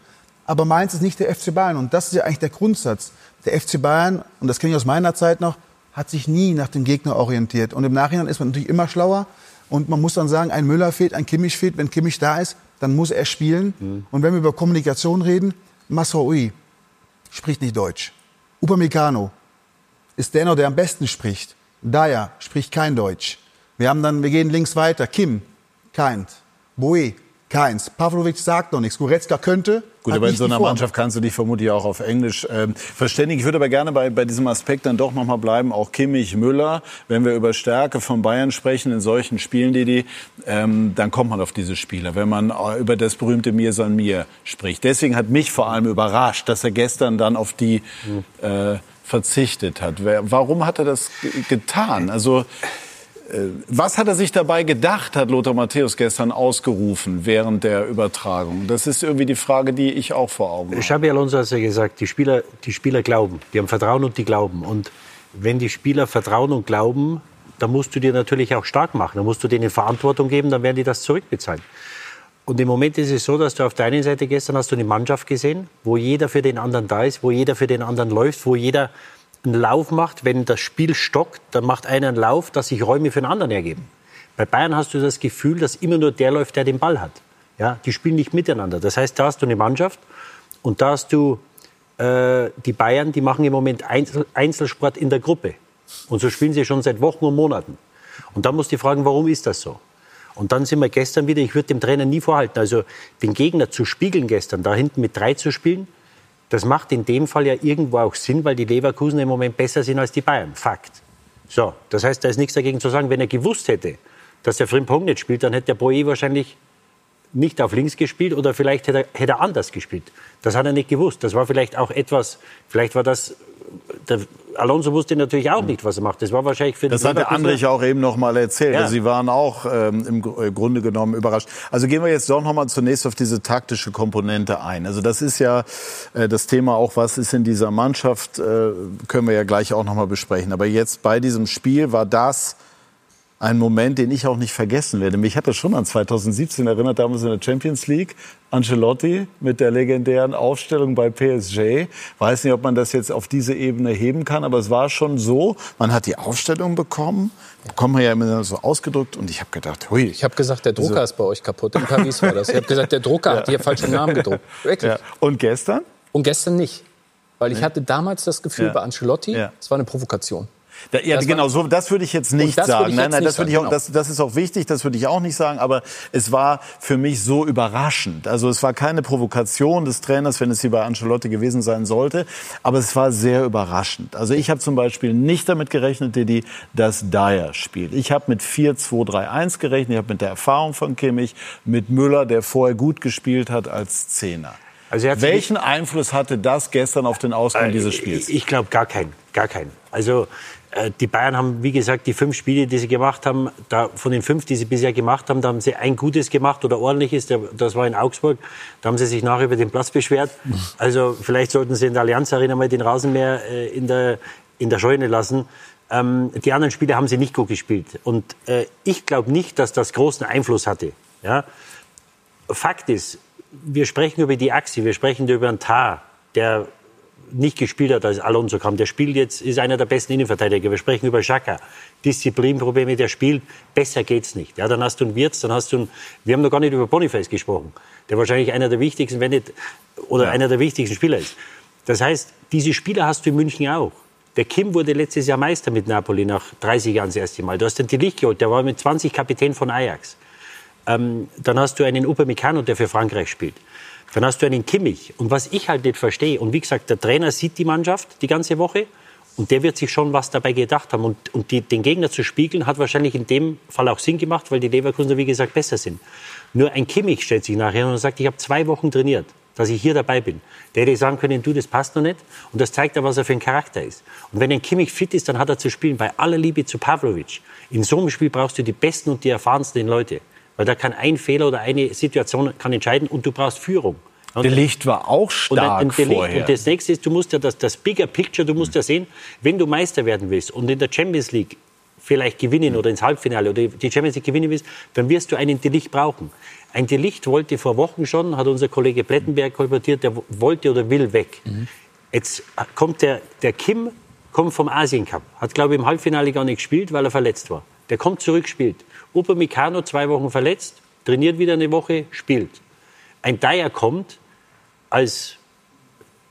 Aber Mainz ist nicht der FC Bayern und das ist ja eigentlich der Grundsatz. Der FC Bayern, und das kenne ich aus meiner Zeit noch, hat sich nie nach dem Gegner orientiert. Und im Nachhinein ist man natürlich immer schlauer. Und man muss dann sagen, ein Müller fehlt, ein Kimmich fehlt. Wenn Kimmich da ist, dann muss er spielen. Und wenn wir über Kommunikation reden, Masraoui spricht nicht Deutsch. Upamecano ist der noch, der am besten spricht. Daya spricht kein Deutsch. Wir haben dann, wir gehen links weiter. Kim, keins. Boe, keins. Pavlovic sagt noch nichts. Goretzka könnte. Gut, aber in so einer. Mannschaft kannst du dich vermutlich auch auf Englisch ähm, verständigen. Ich würde aber gerne bei, bei diesem Aspekt dann doch nochmal bleiben, auch Kimmich, Müller. Wenn wir über Stärke von Bayern sprechen in solchen Spielen, die, ähm, dann kommt man auf diese Spieler. Wenn man äh, über das berühmte Mir san mir spricht. Deswegen hat mich vor allem überrascht, dass er gestern dann auf die äh, verzichtet hat. Warum hat er das ge- getan? Also was hat er sich dabei gedacht, hat Lothar Matthäus gestern ausgerufen während der Übertragung? Das ist irgendwie die Frage, die ich auch vor Augen habe. Xabi Alonso hat ja gesagt, die Spieler, die Spieler glauben. Die haben Vertrauen und die glauben. Und wenn die Spieler vertrauen und glauben, dann musst du dir natürlich auch stark machen. Dann musst du denen Verantwortung geben, dann werden die das zurückbezahlen. Und im Moment ist es so, dass du auf der einen Seite gestern hast du eine Mannschaft gesehen, wo jeder für den anderen da ist, wo jeder für den anderen läuft, wo jeder einen Lauf macht. Wenn das Spiel stockt, dann macht einer einen Lauf, dass sich Räume für den anderen ergeben. Bei Bayern hast du das Gefühl, dass immer nur der läuft, der den Ball hat. Ja, die spielen nicht miteinander. Das heißt, da hast du eine Mannschaft und da hast du äh, die Bayern, die machen im Moment Einzel Einzelsport in der Gruppe. Und so spielen sie schon seit Wochen und Monaten. Und da musst du fragen, warum ist das so? Und dann sind wir gestern wieder, ich würde dem Trainer nie vorhalten, also den Gegner zu spiegeln gestern, da hinten mit drei zu spielen, das macht in dem Fall ja irgendwo auch Sinn, weil die Leverkusen im Moment besser sind als die Bayern. Fakt. So, das heißt, da ist nichts dagegen zu sagen, wenn er gewusst hätte, dass der Frimpong nicht spielt, dann hätte der Boe wahrscheinlich nicht auf links gespielt oder vielleicht hätte er, hätte er anders gespielt. Das hat er nicht gewusst. Das war vielleicht auch etwas, vielleicht war das, der Alonso wusste natürlich auch nicht, was er macht. Das war wahrscheinlich für Das hat der Andrich auch eben noch mal erzählt. Ja. Sie waren auch ähm, im äh, Grunde genommen überrascht. Also gehen wir jetzt doch noch mal zunächst auf diese taktische Komponente ein. Also das ist ja äh, das Thema auch, was ist in dieser Mannschaft, äh, können wir ja gleich auch noch mal besprechen. Aber jetzt bei diesem Spiel war das ein Moment, den ich auch nicht vergessen werde. Mich hat das schon an 2017 erinnert, damals in der Champions League. Ancelotti mit der legendären Aufstellung bei PSG. Weiß nicht, ob man das jetzt auf diese Ebene heben kann, aber es war schon so. Man hat die Aufstellung bekommen, bekommen wir ja immer so ausgedrückt und ich habe gedacht, hui. Ich habe gesagt, der Drucker ist bei euch kaputt. In Paris war das. Ich habe gesagt, der Drucker hat hier falschen Namen gedruckt. Wirklich. Ja. Und gestern? Und gestern nicht. Weil ich hatte damals das Gefühl Ja. bei Ancelotti, Ja. es war eine Provokation. Da, ja, Das war- genau, so, das würde ich jetzt nicht sagen. nein, nein, das, würde ich auch, sagen, das, das ist auch wichtig, das würde ich auch nicht sagen, aber es war für mich so überraschend. Also es war keine Provokation des Trainers, wenn es hier bei Ancelotti gewesen sein sollte, aber es war sehr überraschend. Also ich habe zum Beispiel nicht damit gerechnet, Didi, dass Dyer spielt. Ich habe mit 4-2-3-1 gerechnet, ich habe mit der Erfahrung von Kimmich, mit Müller, der vorher gut gespielt hat als Zehner. Also er hat Welchen Einfluss hatte das gestern auf den Ausgang dieses Spiels? Ich, ich glaube gar keinen, gar keinen. Also äh, die Bayern haben, wie gesagt, die fünf Spiele, die sie gemacht haben, da, von den fünf, die sie bisher gemacht haben, da haben sie ein gutes gemacht oder ordentliches, das war in Augsburg. Da haben sie sich nachher über den Platz beschwert. Also vielleicht sollten sie in der Allianz Arena mal den Rasenmäher äh, in, der, in der Scheune lassen. Ähm, die anderen Spiele haben sie nicht gut gespielt. Und äh, ich glaube nicht, dass das großen Einfluss hatte. Ja? Fakt ist, wir sprechen über die Achse, wir sprechen über einen Tar, der nicht gespielt hat, als Alonso kam. Der spielt jetzt, ist einer der besten Innenverteidiger. Wir sprechen über Xhaka. Disziplinprobleme, der spielt. Besser geht's nicht. Ja, dann hast du einen Wirtz, dann hast du einen, wir haben noch gar nicht über Boniface gesprochen, der wahrscheinlich einer der wichtigsten, wenn nicht, oder ja. einer der wichtigsten Spieler ist. Das heißt, diese Spieler hast du in München auch. Der Kim wurde letztes Jahr Meister mit Napoli nach 30 Jahren das erste Mal. Du hast den Delicht geholt, der war mit 20 Kapitän von Ajax. Ähm, dann hast du einen Upamecano, der für Frankreich spielt. Dann hast du einen Kimmich. Und was ich halt nicht verstehe, und wie gesagt, der Trainer sieht die Mannschaft die ganze Woche und der wird sich schon was dabei gedacht haben. Und, und die, den Gegner zu spiegeln, hat wahrscheinlich in dem Fall auch Sinn gemacht, weil die Leverkusener, wie gesagt, besser sind. Nur ein Kimmich stellt sich nachher und sagt, ich habe zwei Wochen trainiert dass ich hier dabei bin. Der hätte sagen können, du, das passt noch nicht. Und das zeigt ja, was er für ein Charakter ist. Und wenn ein Kimmich fit ist, dann hat er zu spielen. Bei aller Liebe zu Pavlovic. In so einem Spiel brauchst du die besten und die erfahrensten Leute. Weil da kann ein Fehler oder eine Situation kann entscheiden und du brauchst Führung. Und der Licht war auch stark und, und, vorher. und das nächste ist, du musst ja das, das Bigger Picture, du musst ja sehen, wenn du Meister werden willst und in der Champions League vielleicht gewinnen oder ins Halbfinale oder die Champions League gewinnen willst, dann wirst du einen Delicht brauchen. Ein Delicht wollte vor Wochen schon, hat unser Kollege Plettenberg kolportiert, der wollte oder will weg. Mhm. Jetzt kommt der, der Kim kommt vom Asien Cup, hat glaube ich im Halbfinale gar nicht gespielt, weil er verletzt war. Der kommt zurück, spielt. Upamecano zwei Wochen verletzt, trainiert wieder eine Woche, spielt. Ein Dyer kommt als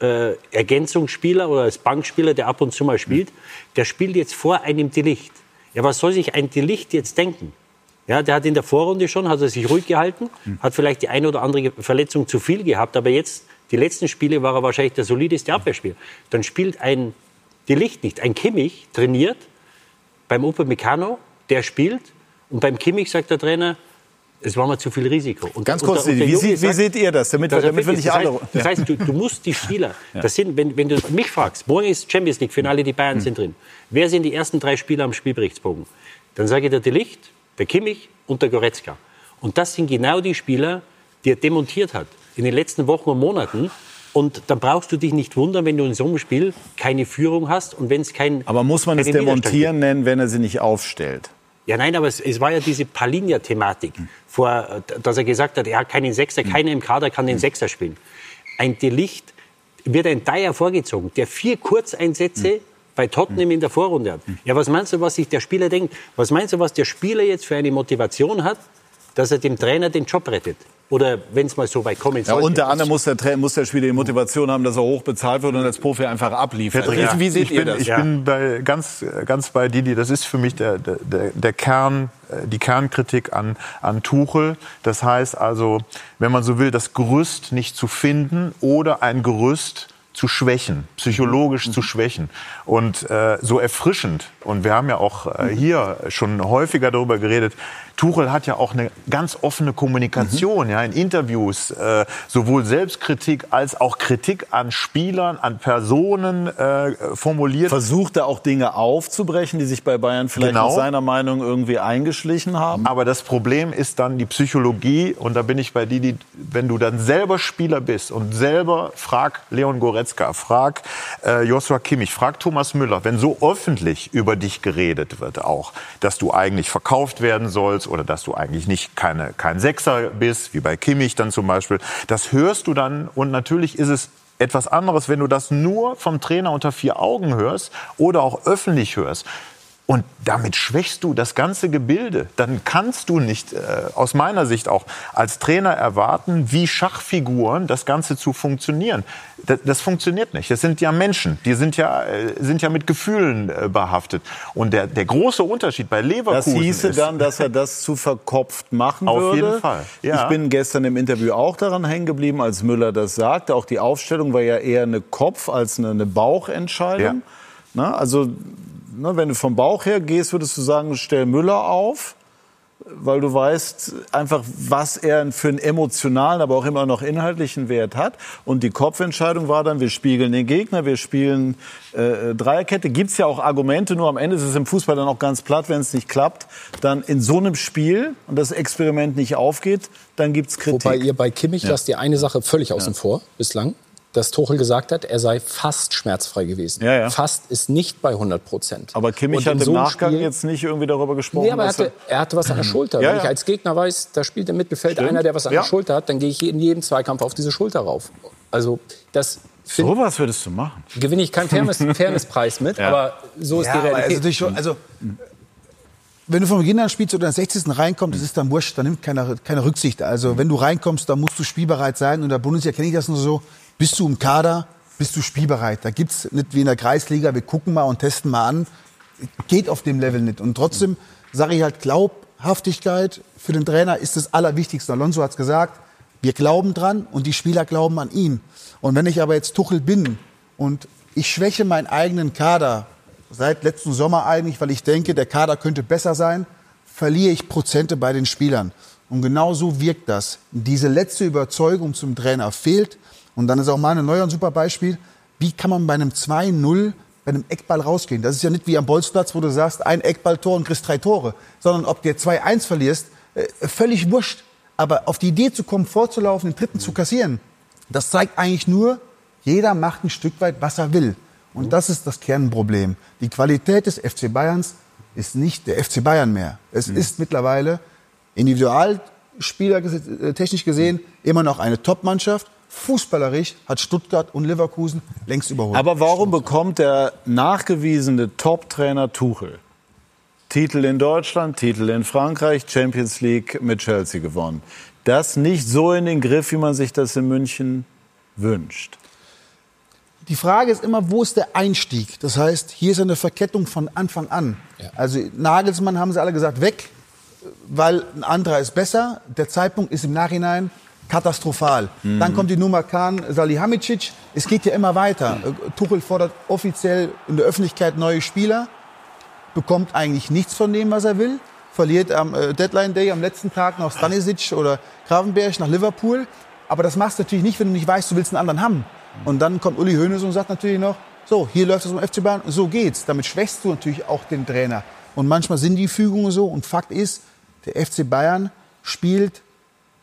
äh, Ergänzungsspieler oder als Bankspieler, der ab und zu mal spielt, der spielt jetzt vor einem Delicht. Ja, was soll sich ein Delicht jetzt denken? Ja, der hat in der Vorrunde schon, hat er sich ruhig gehalten, hat vielleicht die eine oder andere Verletzung zu viel gehabt, aber jetzt, die letzten Spiele, war er wahrscheinlich der solideste Abwehrspieler. Dann spielt ein Delicht nicht. Ein Kimmich trainiert beim Upamecano, der spielt und beim Kimmich sagt der Trainer, es war mir zu viel Risiko. Und, Ganz kurz, und, und wie, sie, wie, seht ihr das? Damit, das damit wir nicht das heißt, alle. Das heißt, du, du musst die Spieler, das sind, wenn, wenn du mich fragst, morgen ist Champions League Finale, die Bayern hm. sind drin. Wer sind die ersten drei Spieler am Spielberichtsbogen? Dann sage ich dir, der Licht, der Kimmich und der Goretzka. Und das sind genau die Spieler, die er demontiert hat in den letzten Wochen und Monaten. Und dann brauchst du dich nicht wundern, wenn du in so einem Spiel keine Führung hast und wenn es kein. Aber muss man es demontieren nennen, wenn er sie nicht aufstellt? Ja, nein, aber es, es war ja diese Palinja-Thematik, vor, dass er gesagt hat, er hat keinen Sechser, hm. keiner im Kader kann den Sechser spielen. Ein Delicht wird ein Dyer vorgezogen, der vier Kurzeinsätze hm. bei Tottenham in der Vorrunde hat. Ja, was meinst du, was sich der Spieler denkt? Was meinst du, was der Spieler jetzt für eine Motivation hat, dass er dem Trainer den Job rettet? Oder wenn es mal so weit kommen sollte. Ja, unter anderem muss der, muss der Spieler die Motivation haben, dass er hoch bezahlt wird und als Profi einfach abliefert. Ja. Wie seht ich ihr bin, das? Ich ja. bin bei, ganz, ganz bei Didi. Das ist für mich der, der, der Kern, äh, die Kernkritik an, an Tuchel. Das heißt also, wenn man so will, das Gerüst nicht zu finden oder ein Gerüst zu schwächen, psychologisch mhm. zu schwächen. Und äh, so erfrischend, und wir haben ja auch äh, hier schon häufiger darüber geredet, Tuchel hat ja auch eine ganz offene Kommunikation, mhm. ja, in Interviews, äh, sowohl Selbstkritik als auch Kritik an Spielern, an Personen äh, formuliert. Versucht er auch Dinge aufzubrechen, die sich bei Bayern vielleicht genau. seiner Meinung irgendwie eingeschlichen haben? Aber das Problem ist dann die Psychologie, und da bin ich bei Didi, wenn du dann selber Spieler bist und selber frag Leon Goretzka, frag äh, Joshua Kimmich, frag Thomas Müller, wenn so öffentlich über dich geredet wird auch, dass du eigentlich verkauft werden sollst, oder dass du eigentlich nicht keine, kein Sechser bist, wie bei Kimmich dann zum Beispiel. Das hörst du dann und natürlich ist es etwas anderes, wenn du das nur vom Trainer unter vier Augen hörst oder auch öffentlich hörst. Und damit schwächst du das ganze Gebilde. Dann kannst du nicht, äh, aus meiner Sicht auch, als Trainer erwarten, wie Schachfiguren das Ganze zu funktionieren. Das, das funktioniert nicht. Das sind ja Menschen. Die sind ja, äh, sind ja mit Gefühlen äh, behaftet. Und der, der große Unterschied bei Leverkusen Das hieße ist, dann, dass er das zu verkopft machen auf würde. Auf jeden Fall. Ja. Ich bin gestern im Interview auch daran hängen geblieben, als Müller das sagte. Auch die Aufstellung war ja eher eine Kopf- als eine, eine Bauchentscheidung. Ja. Na, also ne, wenn du vom Bauch her gehst, würdest du sagen, stell Müller auf, weil du weißt einfach, was er für einen emotionalen, aber auch immer noch inhaltlichen Wert hat. Und die Kopfentscheidung war dann, wir spiegeln den Gegner, wir spielen äh, Dreierkette. Gibt's ja auch Argumente, nur am Ende ist es im Fußball dann auch ganz platt, wenn es nicht klappt. Dann in so einem Spiel und das Experiment nicht aufgeht, dann gibt's Kritik. Wobei ihr bei Kimmich ja. lasst ihr eine Sache völlig außen ja. vor bislang dass Tuchel gesagt hat, er sei fast schmerzfrei gewesen. Ja, ja. Fast ist nicht bei 100 Prozent. Aber Kimmich hat im so Nachgang Spiel- jetzt nicht irgendwie darüber gesprochen. Nee, aber er hatte, er hatte was an der Schulter. Ja, Wenn ja. ich als Gegner weiß, da spielt im Mittelfeld Stimmt. einer, der was an Ja. der Schulter hat, dann gehe ich in jedem Zweikampf auf diese Schulter rauf. Also das find, Sowas würdest du machen. gewinne ich keinen Fairness, Fairnesspreis mit, Ja. aber so ist Ja, die also, Realität. schon, also wenn du von Beginn an spielst oder in der 60. reinkommst, das ist dann wurscht, da nimmt keiner keine Rücksicht. Also wenn du reinkommst, dann musst du spielbereit sein. Und in der Bundesliga kenne ich das nur so, bist du im Kader, bist du spielbereit. Da gibt's nicht wie in der Kreisliga, wir gucken mal und testen mal an. Geht auf dem Level nicht. Und trotzdem sage ich halt, Glaubhaftigkeit für den Trainer ist das Allerwichtigste. Alonso hat's gesagt, wir glauben dran und die Spieler glauben an ihn. Und wenn ich aber jetzt Tuchel bin und ich schwäche meinen eigenen Kader seit letzten Sommer eigentlich, weil ich denke, der Kader könnte besser sein, verliere ich Prozente bei den Spielern. Und genau so wirkt das. Diese letzte Überzeugung zum Trainer fehlt. Und dann ist auch Neuer ein super Beispiel. Wie kann man bei einem 2-0 bei einem Eckball rausgehen? Das ist ja nicht wie am Bolzplatz, wo du sagst, ein Eckballtor und kriegst drei Tore. Sondern ob du 2-1 verlierst, äh, völlig wurscht. Aber auf die Idee zu kommen, vorzulaufen, den dritten zu kassieren, das zeigt eigentlich nur, jeder macht ein Stück weit, was er will. Und das ist das Kernproblem. Die Qualität des FC Bayerns ist nicht der FC Bayern mehr. Es ist mittlerweile individualspieler äh, technisch gesehen immer noch eine Top-Mannschaft. Fußballerisch hat Stuttgart und Leverkusen längst überholt. Aber warum bekommt der nachgewiesene Top-Trainer Tuchel Titel in Deutschland, Titel in Frankreich, Champions League mit Chelsea gewonnen? Das nicht so in den Griff, wie man sich das in München wünscht. Die Frage ist immer, wo ist der Einstieg? Das heißt, hier ist eine Verkettung von Anfang an. Also Nagelsmann haben sie alle gesagt, weg, weil ein anderer ist besser. Der Zeitpunkt ist im Nachhinein katastrophal. Dann kommt die Nummer Khan, Salihamidzic. Es geht ja immer weiter. Tuchel fordert offiziell in der Öffentlichkeit neue Spieler, bekommt eigentlich nichts von dem, was er will. Verliert am äh, Deadline Day am letzten Tag noch Stanisic oder Gravenberg nach Liverpool. Aber das machst du natürlich nicht, wenn du nicht weißt, du willst einen anderen haben. Und dann kommt Uli Hoeneß und sagt natürlich noch, so, hier läuft es um FC Bayern, so geht's. Damit schwächst du natürlich auch den Trainer. Und manchmal sind die Fügungen so. Und Fakt ist, der FC Bayern spielt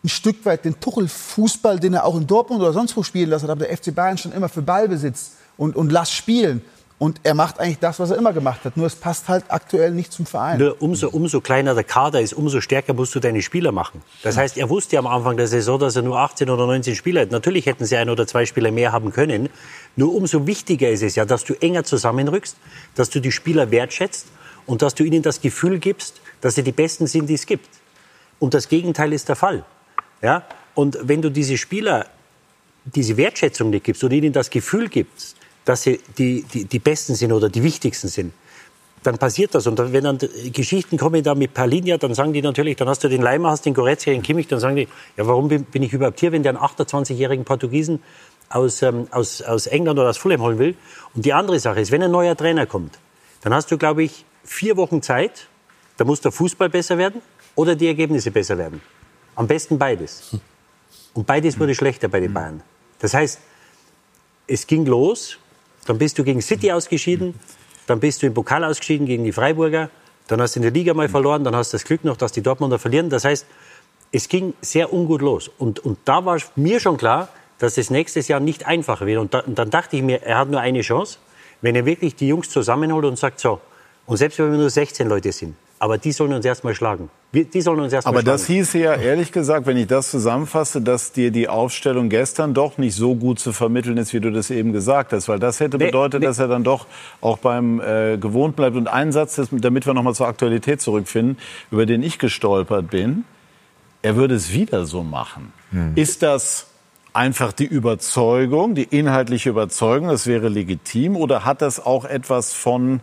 ein Stück weit den Tuchel-Fußball, den er auch in Dortmund oder sonst wo spielen lassen hat. Aber der FC Bayern schon immer für Ballbesitz und, und lass spielen. Und er macht eigentlich das, was er immer gemacht hat. Nur es passt halt aktuell nicht zum Verein. Nur umso, umso kleiner der Kader ist, umso stärker musst du deine Spieler machen. Das heißt, er wusste ja am Anfang der Saison, dass er nur 18 oder 19 Spieler hat. Natürlich hätten sie ein oder zwei Spieler mehr haben können. Nur umso wichtiger ist es ja, dass du enger zusammenrückst, dass du die Spieler wertschätzt und dass du ihnen das Gefühl gibst, dass sie die Besten sind, die es gibt. Und das Gegenteil ist der Fall. Ja? Und wenn du diese Spieler diese Wertschätzung nicht gibst oder ihnen das Gefühl gibst, dass sie die, die, die Besten sind oder die Wichtigsten sind, dann passiert das. Und wenn dann Geschichten kommen da mit Palinja, dann sagen die natürlich, dann hast du den Leimer, hast den Goretzka, den Kimmich, dann sagen die, ja, warum bin, bin ich überhaupt hier, wenn der einen 28-jährigen Portugiesen aus, ähm, aus, aus England oder aus Fulham holen will? Und die andere Sache ist, wenn ein neuer Trainer kommt, dann hast du, glaube ich, vier Wochen Zeit, da muss der Fußball besser werden oder die Ergebnisse besser werden. Am besten beides. Und beides wurde schlechter bei den Bayern. Das heißt, es ging los, dann bist du gegen City ausgeschieden, dann bist du im Pokal ausgeschieden gegen die Freiburger, dann hast du in der Liga mal verloren, dann hast du das Glück noch, dass die Dortmunder verlieren. Das heißt, es ging sehr ungut los. Und, und da war mir schon klar, dass es nächstes Jahr nicht einfacher wird. Und, da, und dann dachte ich mir, er hat nur eine Chance, wenn er wirklich die Jungs zusammenholt und sagt, so, und selbst wenn wir nur 16 Leute sind, aber die sollen uns erstmal schlagen. Wir, die sollen uns erstmal Aber schlagen. das hieße ja ehrlich gesagt, wenn ich das zusammenfasse, dass dir die Aufstellung gestern doch nicht so gut zu vermitteln ist, wie du das eben gesagt hast. Weil das hätte Nee, bedeutet, nee. dass er dann doch auch beim äh, gewohnt bleibt. Und ein Satz, damit wir nochmal zur Aktualität zurückfinden, über den ich gestolpert bin, er würde es wieder so machen. Ist das einfach die Überzeugung, die inhaltliche Überzeugung, das wäre legitim, oder hat das auch etwas von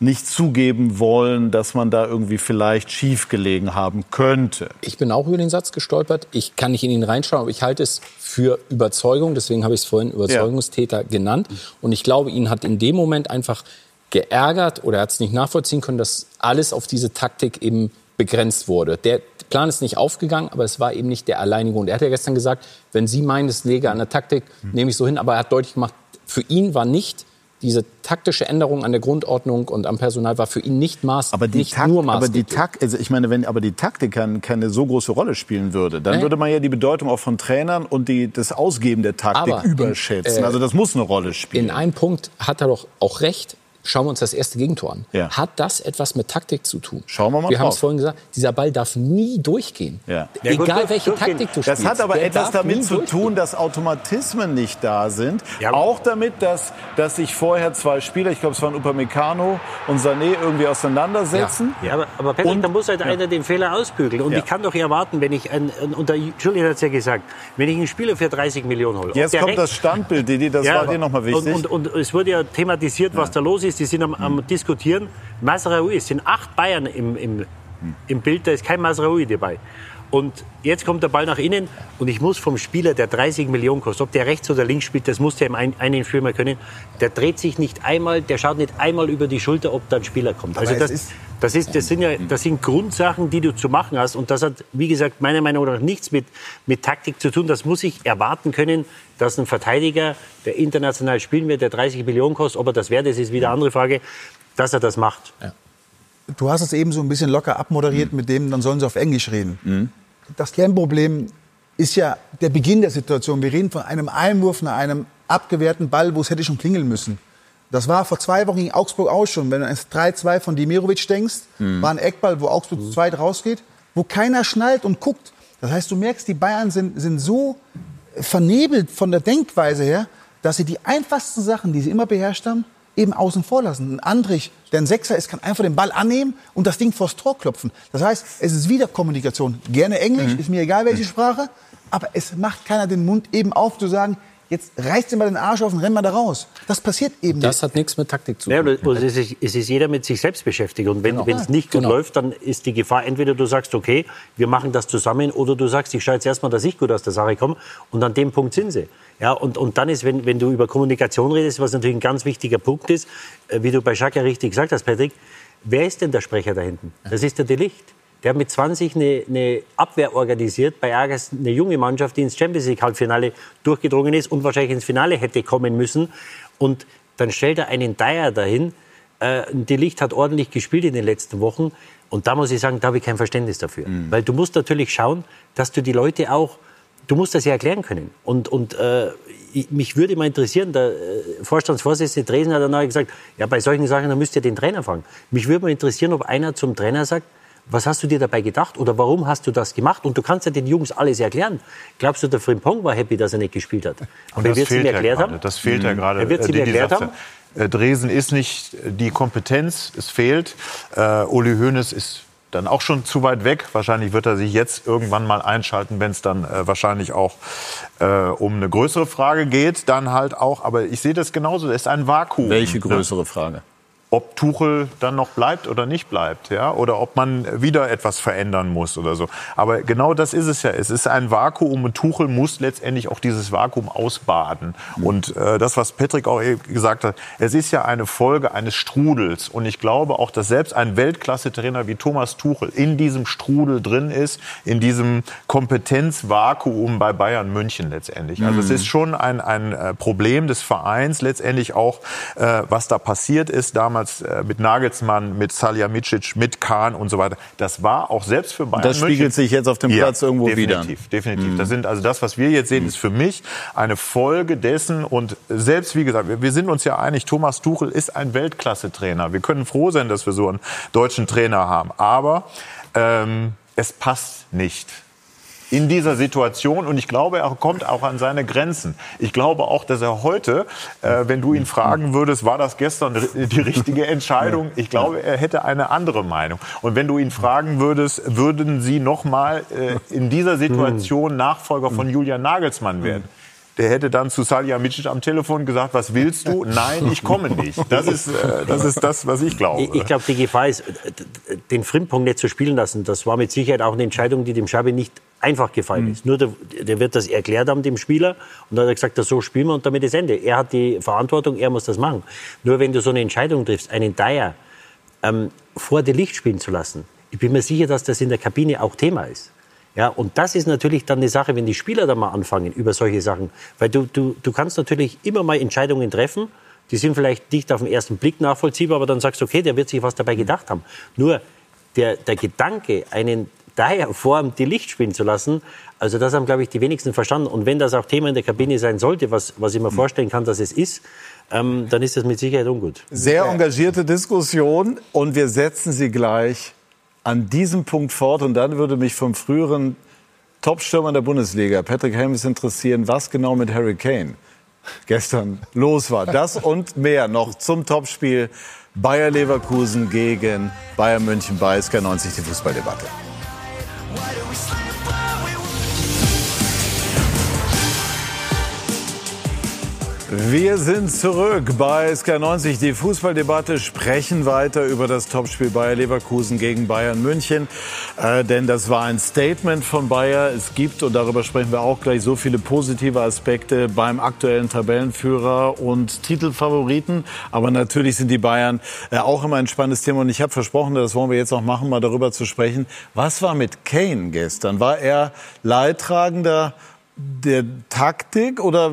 nicht zugeben wollen, dass man da irgendwie vielleicht schief gelegen haben könnte? Ich bin auch über den Satz gestolpert. Ich kann nicht in ihn reinschauen, aber ich halte es für Überzeugung. Deswegen habe ich es vorhin Überzeugungstäter genannt. Und ich glaube, ihn hat in dem Moment einfach geärgert oder er hat es nicht nachvollziehen können, dass alles auf diese Taktik eben begrenzt wurde. Der Plan ist nicht aufgegangen, aber es war eben nicht der alleinige Grund. Er hat ja gestern gesagt, wenn Sie meinen, es läge an der Taktik, nehme ich so hin. Aber er hat deutlich gemacht, für ihn war nicht diese taktische Änderung an der Grundordnung und am Personal war für ihn nicht maß, Aber die, nicht Takt, nur aber maßgeblich. die Takt, also ich meine, wenn aber die Taktik keine, keine so große Rolle spielen würde, dann Nee. würde man ja die Bedeutung auch von Trainern und die, das Ausgeben der Taktik Aber in- überschätzen. äh, also das muss eine Rolle spielen. In einem Punkt hat er doch auch recht. Schauen wir uns das erste Gegentor an. Ja. Hat das etwas mit Taktik zu tun? Schauen wir mal Wir haben es vorhin gesagt, dieser Ball darf nie durchgehen. Ja. Ja, gut, Egal durch- welche durchgehen. Taktik du Das spielst. hat aber der etwas damit zu tun, dass Automatismen nicht da sind. Ja. Auch damit, dass, dass sich vorher zwei Spieler, ich glaube es waren Upamecano und Sané, irgendwie auseinandersetzen. Ja, aber, aber Patrick, Und- da muss halt einer den Fehler ausbügeln. Und Ja. ich kann doch erwarten, wenn ich, ein, ein, und der Julian hat es ja gesagt, wenn ich einen Spieler für 30 Millionen hole. Jetzt kommt das Standbild, Didi, das Ja, war dir nochmal wichtig. Und, und, und es wurde ja thematisiert, was da los ist. Die sind am, am Diskutieren. Masraoui, es sind acht Bayern im, im, im Bild, da ist kein Masraoui dabei. Und jetzt kommt der Ball nach innen und ich muss vom Spieler, der 30 Millionen kostet, ob der rechts oder links spielt, das muss der im ein- einen Stürmer können, der dreht sich nicht einmal, der schaut nicht einmal über die Schulter, ob da ein Spieler kommt. Also es das, ist- das, ist, das, sind ja, das sind Grundsachen, die du zu machen hast. Und das hat, wie gesagt, meiner Meinung nach nichts mit, mit Taktik zu tun. Das muss ich erwarten können, dass ein Verteidiger, der international spielen wird, der 30 Millionen kostet, ob er das wert ist, ist wieder eine andere Frage, dass er das macht. Du hast es eben so ein bisschen locker abmoderiert mit dem, dann sollen sie auf Englisch reden. Das Kernproblem ist ja der Beginn der Situation. Wir reden von einem Einwurf nach einem abgewehrten Ball, wo es hätte schon klingeln müssen. Das war vor zwei Wochen gegen Augsburg auch schon. Wenn du ans 3-2 von Dimirovic denkst, war ein Eckball, wo Augsburg zu zweit rausgeht, wo keiner schnallt und guckt. Das heißt, du merkst, die Bayern sind, sind so vernebelt von der Denkweise her, dass sie die einfachsten Sachen, die sie immer beherrscht haben, eben außen vor lassen. Ein Andrich, der ein Sechser ist, kann einfach den Ball annehmen und das Ding vors Tor klopfen. Das heißt, es ist wieder Kommunikation. Gerne Englisch, ist mir egal welche Sprache, aber es macht keiner den Mund eben auf zu sagen, jetzt reißt dir mal den Arsch auf und renn mal da raus. Das passiert eben Das nicht. hat nichts mit Taktik zu Ja, tun. und es, ist, es ist jeder mit sich selbst beschäftigt. Und wenn wenn es nicht gut Genau. läuft, dann ist die Gefahr, entweder du sagst, okay, wir machen das zusammen, oder du sagst, ich schaue jetzt erstmal, dass ich gut aus der Sache komme. Und an dem Punkt sind sie. Ja, und, und dann ist, wenn, wenn du über Kommunikation redest, was natürlich ein ganz wichtiger Punkt ist, äh, wie du bei Schaka richtig gesagt hast, Patrick, wer ist denn der Sprecher da hinten? Das ist der Delicht. Der hat mit 20 eine, eine Abwehr organisiert bei Argas, eine junge Mannschaft, die ins Champions League Halbfinale durchgedrungen ist und wahrscheinlich ins Finale hätte kommen müssen. Und dann stellt er einen Dyer dahin. Äh, die Licht hat ordentlich gespielt in den letzten Wochen. Und da muss ich sagen, da habe ich kein Verständnis dafür. Weil du musst natürlich schauen, dass du die Leute auch, du musst das ja erklären können. Und, und äh, ich, mich würde mal interessieren, der äh, Vorstandsvorsitzende Dresden hat dann auch gesagt, ja, bei solchen Sachen, da müsst ihr den Trainer fragen. Mich würde mal interessieren, ob einer zum Trainer sagt, was hast du dir dabei gedacht oder warum hast du das gemacht? Und du kannst ja den Jungs alles erklären. Glaubst du, der Frimpong war happy, dass er nicht gespielt hat? Aber er das wird es ihm fehlt ja erklärt gerade. haben. Das fehlt ja gerade. Er wird es ihm Äh, erklärt ja. Äh, Dresden ist nicht die Kompetenz, es fehlt. Äh, Uli Hoeneß ist dann auch schon zu weit weg. Wahrscheinlich wird er sich jetzt irgendwann mal einschalten, wenn es dann äh, wahrscheinlich auch äh, um eine größere Frage geht. Dann halt auch, aber ich sehe das genauso, es ist ein Vakuum. Welche größere Frage? Ob Tuchel dann noch bleibt oder nicht bleibt, ja, oder ob man wieder etwas verändern muss oder so. Aber genau das ist es ja. Es ist ein Vakuum und Tuchel muss letztendlich auch dieses Vakuum ausbaden. Und äh, das, was Patrick auch eben gesagt hat, es ist ja eine Folge eines Strudels. Und ich glaube auch, dass selbst ein Weltklasse-Trainer wie Thomas Tuchel in diesem Strudel drin ist, in diesem Kompetenzvakuum bei Bayern München letztendlich. Also es ist schon ein, ein äh, Problem des Vereins letztendlich auch, äh, was da passiert ist damals äh, mit Nagelsmann, mit Salihamidzic, mit Kahn und so weiter. Das war auch selbst für Bayern Das spiegelt München. sich jetzt auf dem Ja, Platz irgendwo wieder. definitiv, Definitiv, Das sind also das, was wir jetzt sehen, ist für mich eine Folge dessen und selbst wie gesagt, wir, wir sind uns ja einig, Thomas Tuchel ist ein Weltklasse-Trainer. Wir können froh sein, dass wir so einen deutschen Trainer haben, aber ähm, es passt nicht in dieser Situation und ich glaube, er kommt auch an seine Grenzen. Ich glaube auch, dass er heute, äh, wenn du ihn fragen würdest, war das gestern die richtige Entscheidung? Ich glaube, er hätte eine andere Meinung. Und wenn du ihn fragen würdest, würden Sie noch mal äh, in dieser Situation Nachfolger von Julian Nagelsmann werden? Der hätte dann zu Salihamidzic am Telefon gesagt, was willst du? Nein, ich komme nicht. Das ist, äh, das, ist das, was ich glaube. Ich, ich glaube, die Gefahr ist, den Frimpong nicht zu spielen lassen. Das war mit Sicherheit auch eine Entscheidung, die dem Schabi nicht einfach gefallen ist. Nur der, der wird das erklärt haben, dem Spieler. Und dann hat er gesagt, das so spielen wir und damit ist Ende. Er hat die Verantwortung, er muss das machen. Nur wenn du so eine Entscheidung triffst, einen Dyer ähm, vor dir Licht spielen zu lassen, ich bin mir sicher, dass das in der Kabine auch Thema ist. Ja, und das ist natürlich dann eine Sache, wenn die Spieler dann mal anfangen über solche Sachen. Weil du, du, du kannst natürlich immer mal Entscheidungen treffen, Die sind vielleicht nicht auf den ersten Blick nachvollziehbar, aber dann sagst du, okay, der wird sich was dabei gedacht haben. Nur der, der Gedanke, einen daher Form die Licht spielen zu lassen, also das haben, glaube ich, die wenigsten verstanden. Und wenn das auch Thema in der Kabine sein sollte, was, was ich mir vorstellen kann, dass es ist, ähm, dann ist das mit Sicherheit ungut. Sehr engagierte Diskussion und wir setzen sie gleich an diesem Punkt fort. Und dann würde mich vom früheren Top-Stürmer der Bundesliga, Patrick Helmes, interessieren, was genau mit Harry Kane gestern los war. Das und mehr noch zum Topspiel Bayer Leverkusen gegen Bayern München bei SK90, die Fußballdebatte. Wir sind zurück bei SK90, die Fußballdebatte, sprechen weiter über das Topspiel Bayer Leverkusen gegen Bayern München. Äh, denn das war ein Statement von Bayer. Es gibt, und darüber sprechen wir auch gleich, so viele positive Aspekte beim aktuellen Tabellenführer und Titelfavoriten. Aber natürlich sind die Bayern äh, auch immer ein spannendes Thema. Und ich habe versprochen, das wollen wir jetzt auch machen, mal darüber zu sprechen. Was war mit Kane gestern? War er Leidtragender? Der Taktik oder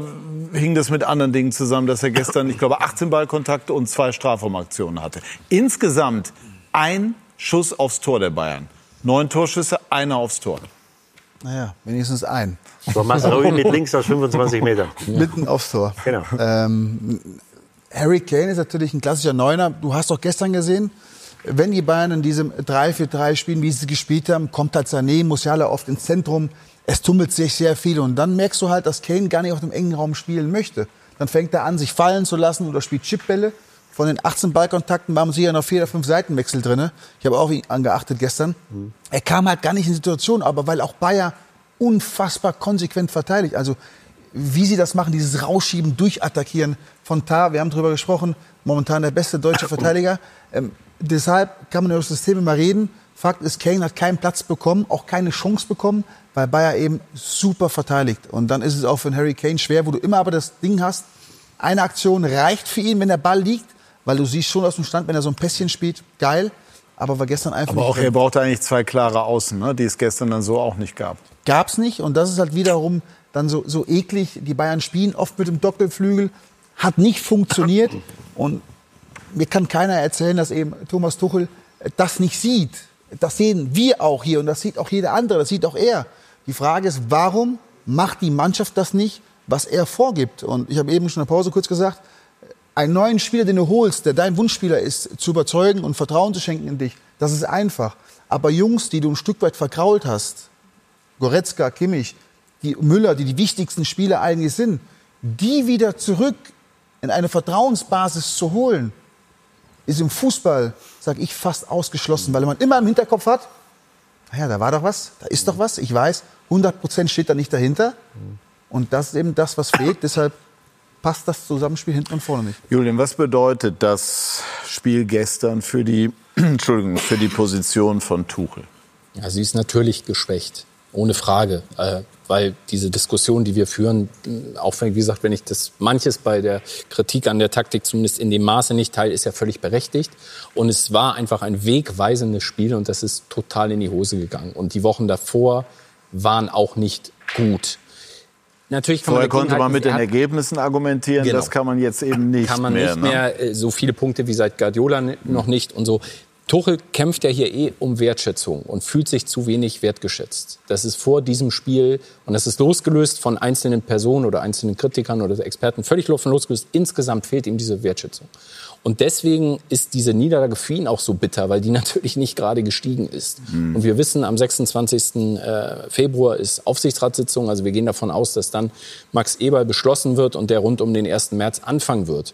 hing das mit anderen Dingen zusammen, dass er gestern, ich glaube, 18 Ballkontakte und zwei Strafraumaktionen hatte? Insgesamt ein Schuss aufs Tor der Bayern. Neun Torschüsse, einer aufs Tor. Naja, wenigstens ein. So Masraoui mit links aus 25 Metern. Mitten aufs Tor. Genau. Ähm, Harry Kane ist natürlich ein klassischer Neuner. Du hast doch gestern gesehen, wenn die Bayern in diesem 3-4-3 spielen, wie sie gespielt haben, kommt halt Sané, Musiala oft ins Zentrum es tummelt sich sehr viel. Und dann merkst du halt, dass Kane gar nicht auf dem engen Raum spielen möchte. Dann fängt er an, sich fallen zu lassen oder spielt Chipbälle. Von den 18 Ballkontakten waren sicher noch vier oder fünf Seitenwechsel drin. Ich habe auch angeachtet gestern. Mhm. Er kam halt gar nicht in die Situation, aber weil auch Bayer unfassbar konsequent verteidigt. Also wie sie das machen, dieses Rausschieben, Durchattackieren von Tar, wir haben darüber gesprochen, momentan der beste deutsche Verteidiger. Ähm, deshalb kann man über das System immer reden. Fakt ist, Kane hat keinen Platz bekommen, auch keine Chance bekommen, weil Bayer eben super verteidigt. Und dann ist es auch für einen Harry Kane schwer, wo du immer aber das Ding hast, eine Aktion reicht für ihn, wenn der Ball liegt, weil du siehst schon aus dem Stand, wenn er so ein Pässchen spielt, geil. Aber war gestern einfach aber auch er brauchte eigentlich zwei klare Außen, ne, die es gestern dann so auch nicht gab. Gab's nicht und das ist halt wiederum dann so, so eklig. Die Bayern spielen oft mit dem Doppelflügel, hat nicht funktioniert und mir kann keiner erzählen, dass eben Thomas Tuchel das nicht sieht. Das sehen wir auch hier und das sieht auch jeder andere, das sieht auch er. Die Frage ist, warum macht die Mannschaft das nicht, was er vorgibt? Und ich habe eben schon in der Pause kurz gesagt, einen neuen Spieler, den du holst, der dein Wunschspieler ist, zu überzeugen und Vertrauen zu schenken in dich, das ist einfach. Aber Jungs, die du ein Stück weit verkrault hast, Goretzka, Kimmich, die Müller, die die wichtigsten Spieler eigentlich sind, die wieder zurück in eine Vertrauensbasis zu holen, ist im Fußball, sage ich, fast ausgeschlossen, weil man immer im Hinterkopf hat, naja, da war doch was, da ist doch was, ich weiß, 100 Prozent steht da nicht dahinter. Und das ist eben das, was fehlt. Deshalb passt das Zusammenspiel hinten und vorne nicht. Julian, was bedeutet das Spiel gestern für die, Entschuldigung, für die Position von Tuchel? Ja, sie ist natürlich geschwächt, ohne Frage. Äh, weil diese Diskussion, die wir führen, auch wenn, wie gesagt, wenn ich das manches bei der Kritik an der Taktik zumindest in dem Maße nicht teile, ist ja völlig berechtigt. Und es war einfach ein wegweisendes Spiel und das ist total in die Hose gegangen. Und die Wochen davor waren auch nicht gut. Natürlich kann Vorher man konnte man mit den Ergebnissen argumentieren, genau. das kann man jetzt eben nicht mehr. Kann man mehr, nicht mehr ne? so viele Punkte wie seit Guardiola noch nicht und so. Tuchel kämpft ja hier eh um Wertschätzung und fühlt sich zu wenig wertgeschätzt. Das ist vor diesem Spiel, und das ist losgelöst von einzelnen Personen oder einzelnen Kritikern oder Experten, völlig losgelöst. Insgesamt fehlt ihm diese Wertschätzung. Und deswegen ist diese Niederlage für ihn auch so bitter, weil die natürlich nicht gerade gestiegen ist. Mhm. Und wir wissen, am 26. Äh, Februar ist Aufsichtsratssitzung. Also wir gehen davon aus, dass dann Max Eberl beschlossen wird und der rund um den 1. März anfangen wird.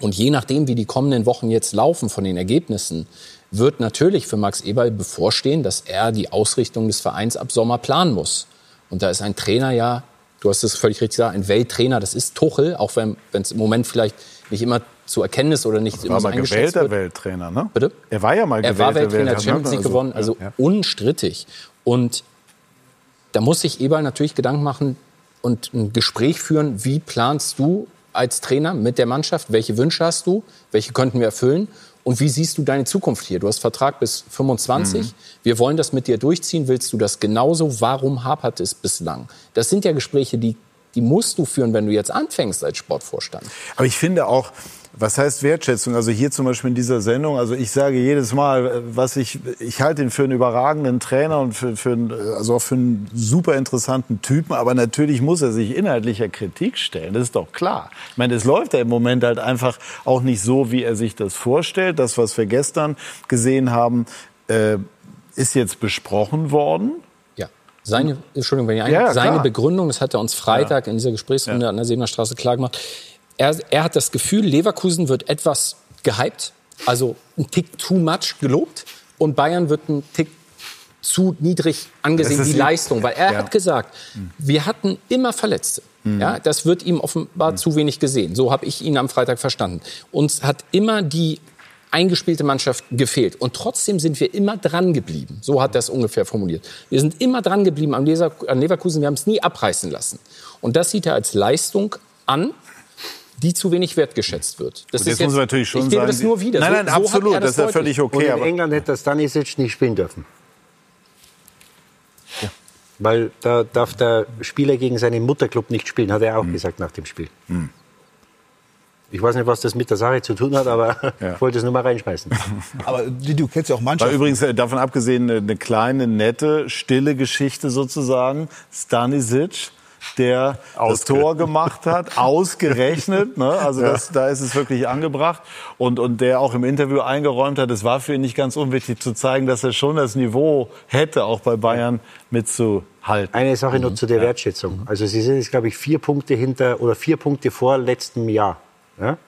Und je nachdem, wie die kommenden Wochen jetzt laufen von den Ergebnissen, wird natürlich für Max Eberl bevorstehen, dass er die Ausrichtung des Vereins ab Sommer planen muss. Und da ist ein Trainer ja, du hast es völlig richtig gesagt, ein Welttrainer, das ist Tuchel, auch wenn es im Moment vielleicht nicht immer zu erkennen ist oder nicht er war mal gewählter wird. Welttrainer, ne? Bitte? Er war ja mal gewählter Er war Welttrainer, hat Champions League also, gewonnen, also ja. unstrittig. Und da muss sich Eberl natürlich Gedanken machen und ein Gespräch führen, wie planst du als Trainer mit der Mannschaft? Welche Wünsche hast du? Welche könnten wir erfüllen? Und wie siehst du deine Zukunft hier? Du hast Vertrag bis 25. Mhm. Wir wollen das mit dir durchziehen. Willst du das genauso? Warum hapert es bislang? Das sind ja Gespräche, die, die musst du führen, wenn du jetzt anfängst als Sportvorstand. Aber ich finde auch, Was heißt Wertschätzung? Also hier zum Beispiel in dieser Sendung, also ich sage jedes Mal, was ich, ich halte ihn für einen überragenden Trainer und für, für einen, also auch für einen super interessanten Typen, aber natürlich muss er sich inhaltlicher Kritik stellen, das ist doch klar. Ich meine, es läuft ja im Moment halt einfach auch nicht so, wie er sich das vorstellt. Das, was wir gestern gesehen haben, äh, ist jetzt besprochen worden. Ja. Seine, Entschuldigung, wenn ich Ja, ja, seine. Begründung, das hat er uns Freitag in dieser Gesprächsrunde an der Sebener Straße klar gemacht. Er, er hat das Gefühl, Leverkusen wird etwas gehypt, also ein Tick too much gelobt und Bayern wird ein Tick zu niedrig angesehen, die Leistung. Weil er Ja. hat gesagt, wir hatten immer Verletzte. Ja, das wird ihm offenbar zu wenig gesehen. So habe ich ihn am Freitag verstanden. Uns hat immer die eingespielte Mannschaft gefehlt. Und trotzdem sind wir immer dran geblieben. So hat er es ungefähr formuliert. Wir sind immer dran geblieben am Leverkusen. Wir haben es nie abreißen lassen. Und das sieht er als Leistung an, die zu wenig wertgeschätzt wird. Das Und jetzt muss man natürlich schon ich sagen, das nur wieder. Nein, So- nein, so absolut, er das ist ja völlig okay. Und in aber- England hätte der Stanisic nicht spielen dürfen. Weil da darf der Spieler gegen seinen Mutterclub nicht spielen, hat er auch gesagt nach dem Spiel. Ich weiß nicht, was das mit der Sache zu tun hat, aber ich wollte es nur mal reinschmeißen. Aber du kennst ja auch War Mannschaften. übrigens äh, davon abgesehen eine, eine kleine, nette, stille Geschichte sozusagen. Stanisic, der das Tor gemacht hat, ausgerechnet. Ne? Also das, da ist es wirklich angebracht. Und, und der auch im Interview eingeräumt hat, es war für ihn nicht ganz unwichtig zu zeigen, dass er schon das Niveau hätte, auch bei Bayern mitzuhalten. Eine Sache noch zu der Wertschätzung. Also Sie sind jetzt, glaube ich, vier Punkte hinter oder vier Punkte vor letztem Jahr. Ja?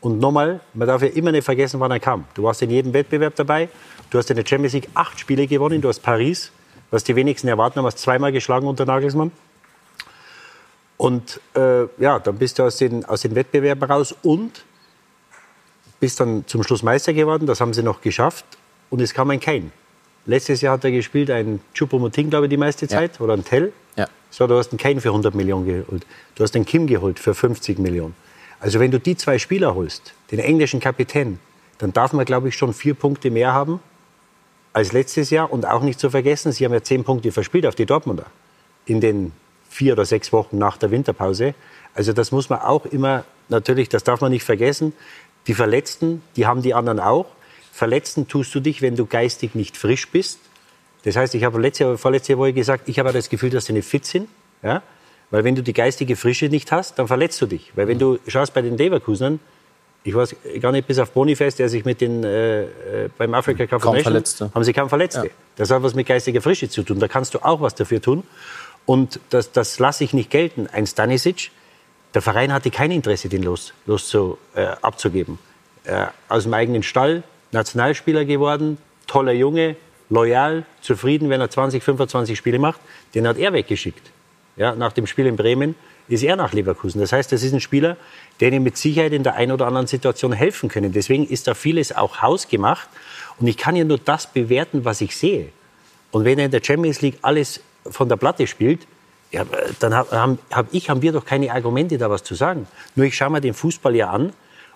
Und nochmal, man darf ja immer nicht vergessen, wann er kam. Du warst in jedem Wettbewerb dabei. Du hast in der Champions League acht Spiele gewonnen. Du hast Paris, was die wenigsten erwarten haben, hast zweimal geschlagen unter Nagelsmann. Und äh, ja, dann bist du aus den, aus den Wettbewerben raus und bist dann zum Schluss Meister geworden. Das haben sie noch geschafft. Und es kam ein Kane. Letztes Jahr hat er gespielt, ein Choupo-Moting, glaube ich, die meiste Zeit. Oder ein Tell. Ja. So, du hast einen Kane für 100 Millionen geholt. Du hast einen Kim geholt für 50 Millionen. Also wenn du die zwei Spieler holst, den englischen Kapitän, dann darf man, glaube ich, schon vier Punkte mehr haben als letztes Jahr. Und auch nicht zu vergessen, sie haben ja zehn Punkte verspielt auf die Dortmunder in den vier oder sechs Wochen nach der Winterpause. Also das muss man auch immer, natürlich, das darf man nicht vergessen. Die Verletzten, die haben die anderen auch. Verletzten tust du dich, wenn du geistig nicht frisch bist. Das heißt, ich habe letzte, vorletzte Woche gesagt, ich habe das Gefühl, dass sie nicht fit sind. Ja? Weil wenn du die geistige Frische nicht hast, dann verletzt du dich. Weil wenn du schaust bei den Leverkusenern, ich weiß gar nicht, bis auf Bonifest, der sich mit den äh, äh, beim Afrika Cup haben sie kaum Verletzte. Das hat was mit geistiger Frische zu tun. Da kannst du auch was dafür tun. Und das, das lasse ich nicht gelten. Ein Stanisic, der Verein hatte kein Interesse, den los, los zu, äh, abzugeben. Äh, aus dem eigenen Stall, Nationalspieler geworden, toller Junge, loyal, zufrieden, wenn er 20, 25 Spiele macht. Den hat er weggeschickt. Ja, nach dem Spiel in Bremen ist er nach Leverkusen. Das heißt, das ist ein Spieler, der ihm mit Sicherheit in der einen oder anderen Situation helfen können. Deswegen ist da vieles auch hausgemacht. Und ich kann ja nur das bewerten, was ich sehe. Und wenn er in der Champions League alles von der Platte spielt, ja, dann habe hab hab ich, haben wir doch keine Argumente, da was zu sagen. Nur ich schaue mir den Fußball ja an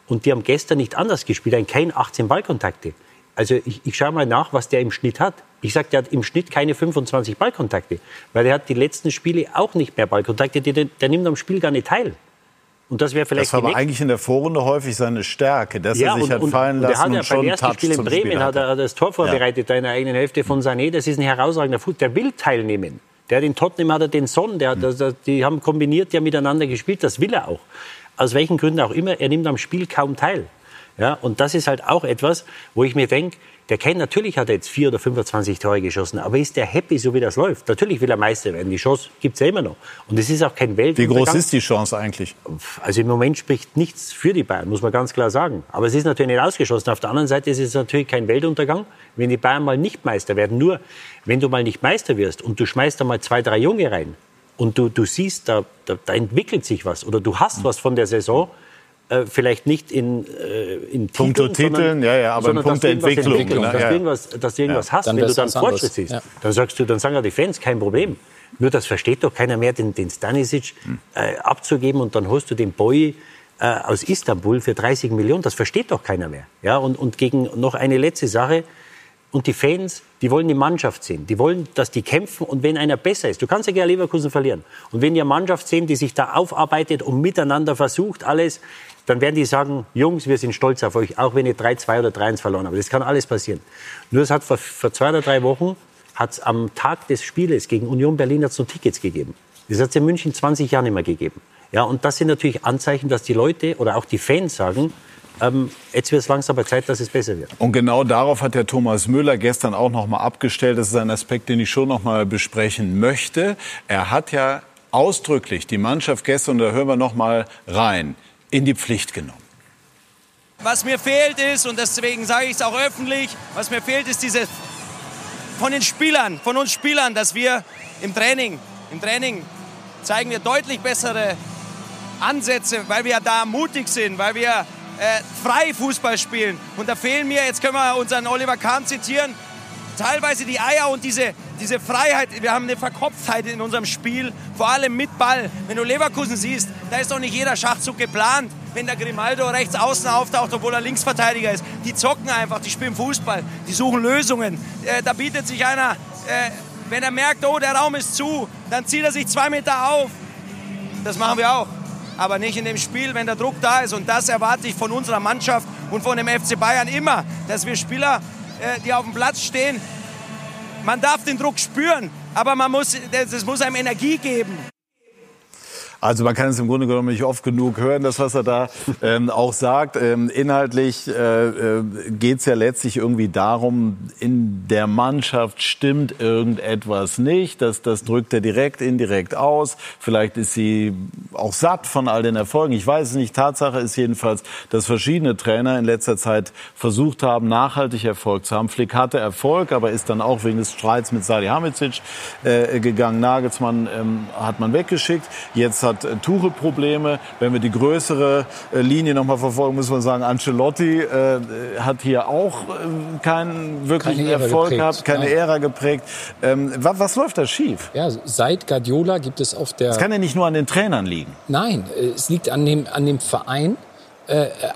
und die haben gestern nicht anders gespielt. Ein kein 18 Ballkontakte. Also ich, ich schaue mal nach, was der im Schnitt hat. Ich sage, der hat im Schnitt keine 25 Ballkontakte, weil er hat die letzten Spiele auch nicht mehr Ballkontakte. Der, der nimmt am Spiel gar nicht teil. Und das wäre vielleicht Das war aber eigentlich in der Vorrunde häufig seine Stärke, dass er sich hat fallen der lassen hat ja und beim ersten Touch Spiel in Bremen Spiel hat er das Tor vorbereitet, da in der eigenen Hälfte von Sané. Das ist ein herausragender Fuß. Der will teilnehmen. Der hat in Tottenham hat er den Son, der, hat- Hm. das- die haben kombiniert, haben miteinander gespielt. Das will er auch. Aus welchen Gründen auch immer, er nimmt am Spiel kaum teil. Ja, und das ist halt auch etwas, wo ich mir denke, der Kane, natürlich hat er jetzt vier oder 25 Tore geschossen, aber ist der happy, so wie das läuft? Natürlich will er Meister werden. Die Chance gibt es ja immer noch. Und es ist auch kein Wie Weltuntergang. groß ist die Chance eigentlich? Also im Moment spricht nichts für die Bayern, muss man ganz klar sagen. Aber es ist natürlich nicht ausgeschlossen. Auf der anderen Seite ist es natürlich kein Weltuntergang, wenn die Bayern mal nicht Meister werden. Nur, wenn du mal nicht Meister wirst und du schmeißt da mal zwei, drei Junge rein und du, du siehst, da, da, da entwickelt sich was oder du hast was von der Saison, äh, vielleicht nicht in, äh, in Punkto Titeln, Titeln, ja, ja, aber in sondern Punkt dass du irgendwas Entwicklung, entwickelst, ne, dass, ja. du irgendwas, dass du irgendwas Ja. hast, Dann wenn du dann Fortschritt siehst. ja. Dann sagst du, dann sagen ja die Fans, kein Problem. Nur das versteht doch keiner mehr, den, den Stanisic äh, abzugeben und dann holst du den Boy äh, aus Istanbul für 30 Millionen. Das versteht doch keiner mehr. Ja, und, und gegen noch eine letzte Sache. Und die Fans, die wollen die Mannschaft sehen. Die wollen, dass die kämpfen und wenn einer besser ist, du kannst ja gerne Leverkusen verlieren. Und wenn die eine Mannschaft sehen, die sich da aufarbeitet und miteinander versucht, alles, dann werden die sagen, Jungs, wir sind stolz auf euch, auch wenn ihr 3-2 oder 3-1 verloren habt. Das kann alles passieren. Nur es hat vor, vor zwei oder drei Wochen, hat am Tag des Spieles gegen Union Berlin hat's noch Tickets gegeben. Das hat es in München 20 Jahre nicht mehr gegeben. Ja, und das sind natürlich Anzeichen, dass die Leute oder auch die Fans sagen, ähm, jetzt wird es langsam bei Zeit, dass es besser wird. Und genau darauf hat der Thomas Müller gestern auch noch mal abgestellt. Das ist ein Aspekt, den ich schon noch mal besprechen möchte. Er hat ja ausdrücklich die Mannschaft gestern, und da hören wir noch mal rein, in die Pflicht genommen. Was mir fehlt ist, und deswegen sage ich es auch öffentlich, was mir fehlt ist diese von den Spielern, von uns Spielern, dass wir im Training, im Training zeigen wir deutlich bessere Ansätze, weil wir da mutig sind, weil wir äh, frei Fußball spielen. Und da fehlen mir, jetzt können wir unseren Oliver Kahn zitieren, teilweise die Eier und diese, diese Freiheit. Wir haben eine Verkopftheit in unserem Spiel, vor allem mit Ball. Wenn du Leverkusen siehst, da ist doch nicht jeder Schachzug geplant. Wenn der Grimaldo rechts außen auftaucht, obwohl er Linksverteidiger ist. Die zocken einfach, die spielen Fußball, die suchen Lösungen. Äh, da bietet sich einer, äh, wenn er merkt, oh, der Raum ist zu, dann zieht er sich zwei Meter auf. Das machen wir auch aber nicht in dem Spiel, wenn der Druck da ist. Und das erwarte ich von unserer Mannschaft und von dem FC Bayern immer, dass wir Spieler, äh, die auf dem Platz stehen, man darf den Druck spüren, aber man muss, es muss einem Energie geben. Also man kann es im Grunde genommen nicht oft genug hören, das was er da ähm, auch sagt. Ähm, inhaltlich äh, äh, geht es ja letztlich irgendwie darum, in der Mannschaft stimmt irgendetwas nicht. Das, das drückt er direkt, indirekt aus. Vielleicht ist sie auch satt von all den Erfolgen. Ich weiß es nicht. Tatsache ist jedenfalls, dass verschiedene Trainer in letzter Zeit versucht haben, nachhaltig Erfolg zu haben. Flick hatte Erfolg, aber ist dann auch wegen des Streits mit Salihamidzic äh, gegangen. Nagelsmann ähm, hat man weggeschickt. Jetzt hat äh, Tuchel Probleme. Wenn wir die größere äh, Linie noch mal verfolgen, muss man sagen, Ancelotti äh, hat hier auch äh, keinen wirklichen Keine Erfolg geprägt. gehabt, keine Nein. Ära geprägt. Ähm, was, was läuft da schief? Ja, seit Guardiola gibt es auf der Das kann ja nicht nur an den Trainern liegen. Nein, es liegt an dem, an dem Verein,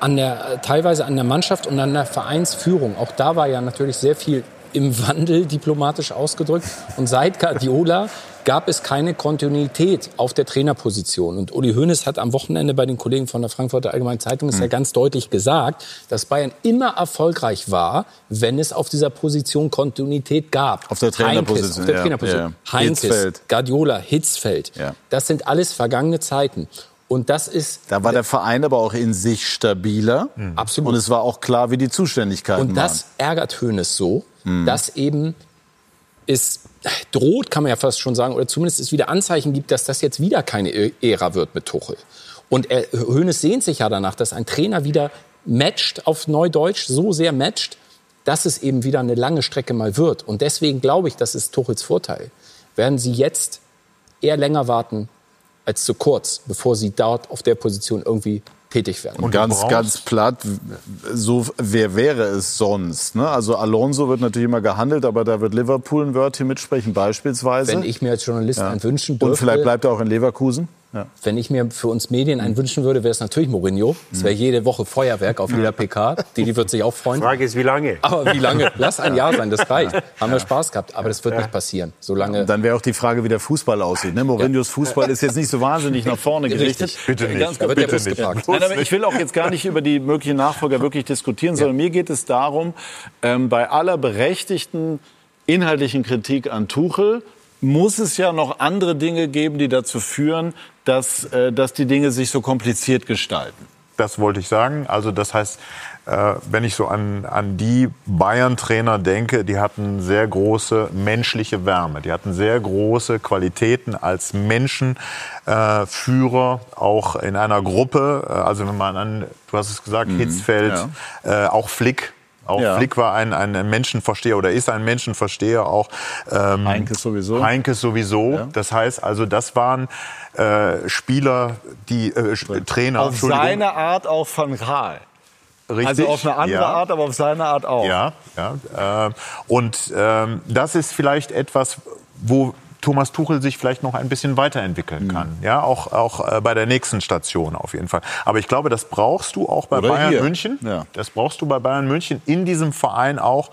an der, teilweise an der Mannschaft und an der Vereinsführung. Auch da war ja natürlich sehr viel im Wandel diplomatisch ausgedrückt. Und seit Guardiola gab es keine Kontinuität auf der Trainerposition. Und Uli Hoeneß hat am Wochenende bei den Kollegen von der Frankfurter Allgemeinen Zeitung Hm. es ja ganz deutlich gesagt, dass Bayern immer erfolgreich war, wenn es auf dieser Position Kontinuität gab. Auf der Trainerposition, Heinkes, auf der Trainerposition. ja. Heinkes, Hitzfeld. Guardiola, Hitzfeld. Ja. Das sind alles vergangene Zeiten. Und das ist Da war der Verein aber auch in sich stabiler. Absolut. Und es war auch klar, wie die Zuständigkeiten Und das ärgert Hoeneß so, Hm. dass eben es droht, kann man ja fast schon sagen, oder zumindest es wieder Anzeichen gibt, dass das jetzt wieder keine Ära wird mit Tuchel. Und Hoeneß sehnt sich ja danach, dass ein Trainer wieder matcht auf Neudeutsch, so sehr matcht, dass es eben wieder eine lange Strecke mal wird. Und deswegen glaube ich, das ist Tuchels Vorteil. Werden Sie jetzt eher länger warten als zu kurz, bevor Sie dort auf der Position irgendwie tätig werden. Und ganz, ganz platt, so wer wäre es sonst? Ne? Also Alonso wird natürlich immer gehandelt, aber da wird Liverpool ein Wörtchen mitsprechen beispielsweise. Wenn ich mir als Journalist Ja. einen wünschen dürfte, Und vielleicht bleibt er auch in Leverkusen. Ja. Wenn ich mir für uns Medien einen wünschen würde, wäre es natürlich Mourinho. Es wäre jede Woche Feuerwerk auf jeder PK. Didi wird sich auch freuen. Frage ist, wie lange? Aber wie lange? Lass ein Jahr sein, das reicht. Haben wir Spaß gehabt. Aber das wird nicht passieren. Solange. Dann wäre auch die Frage, wie der Fußball aussieht. Ne? Mourinhos Fußball ist jetzt nicht so wahnsinnig nach vorne gerichtet. Richtig. Bitte nicht. Ganz Da wird der Bitte Bus nicht. geparkt. Nein, aber ich will auch jetzt gar nicht über die möglichen Nachfolger wirklich diskutieren, sondern mir geht es darum, ähm, bei aller berechtigten inhaltlichen Kritik an Tuchel muss es ja noch andere Dinge geben, die dazu führen, dass, äh, dass die Dinge sich so kompliziert gestalten. Das wollte ich sagen. Also das heißt, äh, wenn ich so an, an die Bayern-Trainer denke, die hatten sehr große menschliche Wärme. Die hatten sehr große Qualitäten als Menschenführer, äh, auch in einer Gruppe. Äh, also wenn man an, du hast es gesagt, Hitzfeld, äh, auch Flick. Auch Ja. Flick war ein, ein Menschenversteher oder ist ein Menschenversteher auch. Ähm, Heinkes sowieso. Heinkes sowieso. Das heißt also, das waren äh, Spieler, die äh, Trainer. Auf seine Art auch von Rahl. Richtig. Also auf eine andere ja. Art, aber auf seine Art auch. Ja, ja. Äh, und ähm, das ist vielleicht etwas, wo Thomas Tuchel sich vielleicht noch ein bisschen weiterentwickeln Mhm. kann. Ja, auch, auch äh, bei der nächsten Station auf jeden Fall. Aber ich glaube, das brauchst du auch bei Oder Bayern hier. München. Ja. Das brauchst du bei Bayern München in diesem Verein auch.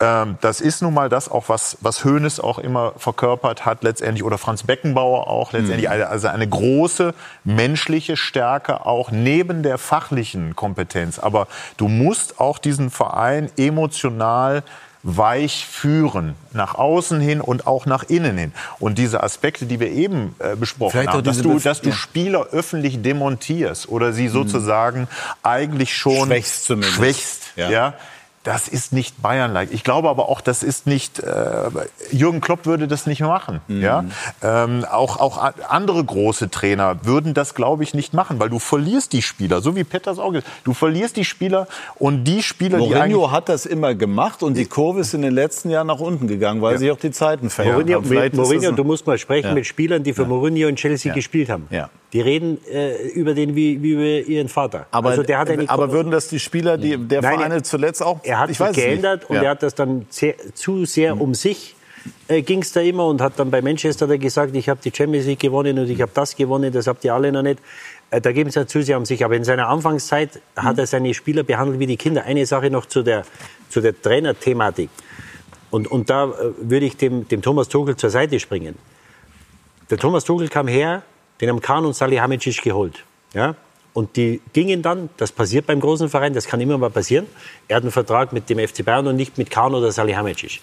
Ähm, das ist nun mal das auch, was, was Hoeneß auch immer verkörpert hat letztendlich oder Franz Beckenbauer auch letztendlich. Mhm. Also eine große menschliche Stärke auch neben der fachlichen Kompetenz. Aber du musst auch diesen Verein emotional weich führen, nach außen hin und auch nach innen hin. Und diese Aspekte, die wir eben äh, besprochen Vielleicht haben, dass du, dass du. Spieler öffentlich demontierst oder sie sozusagen eigentlich schon Schwächst zumindest. schwächst, Ja. ja. Das ist nicht Bayern-like. Ich glaube aber auch, das ist nicht, äh, Jürgen Klopp würde das nicht machen. Mhm. Ja? Ähm, auch, auch andere große Trainer würden das, glaube ich, nicht machen, weil du verlierst die Spieler, so wie Petters auch gesagt Du verlierst die Spieler und die Spieler, die eigentlich Mourinho hat das immer gemacht und die Kurve ist in den letzten Jahren nach unten gegangen, weil sich auch die Zeiten verändert Mourinho, ist Mourinho du musst mal sprechen Ja. mit Spielern, die für Mourinho in Chelsea Ja. gespielt haben. Ja. Die reden äh, über den wie, wie über ihren Vater. aber, also der hat eine aber würden das die Spieler, die der Nein, Vereine er- zuletzt auch, er hat ich sich geändert und Ja. er hat das dann sehr, zu sehr um sich äh, ging es da immer und hat dann bei Manchester da gesagt, ich habe die Champions League gewonnen und ich habe das gewonnen, das habt ihr alle noch nicht. Äh, da geben es ja zu sehr um sich. Aber in seiner Anfangszeit hat er seine Spieler behandelt wie die Kinder. Eine Sache noch zu der, zu der Trainerthematik. Und, und da äh, würde ich dem, dem Thomas Tuchel zur Seite springen. Der Thomas Tuchel kam her, den haben Kahn und Salihamidzic geholt. Ja? Und die gingen dann, das passiert beim großen Verein, das kann immer mal passieren. Er hat einen Vertrag mit dem FC Bayern und nicht mit Kahn oder Salihamidzic.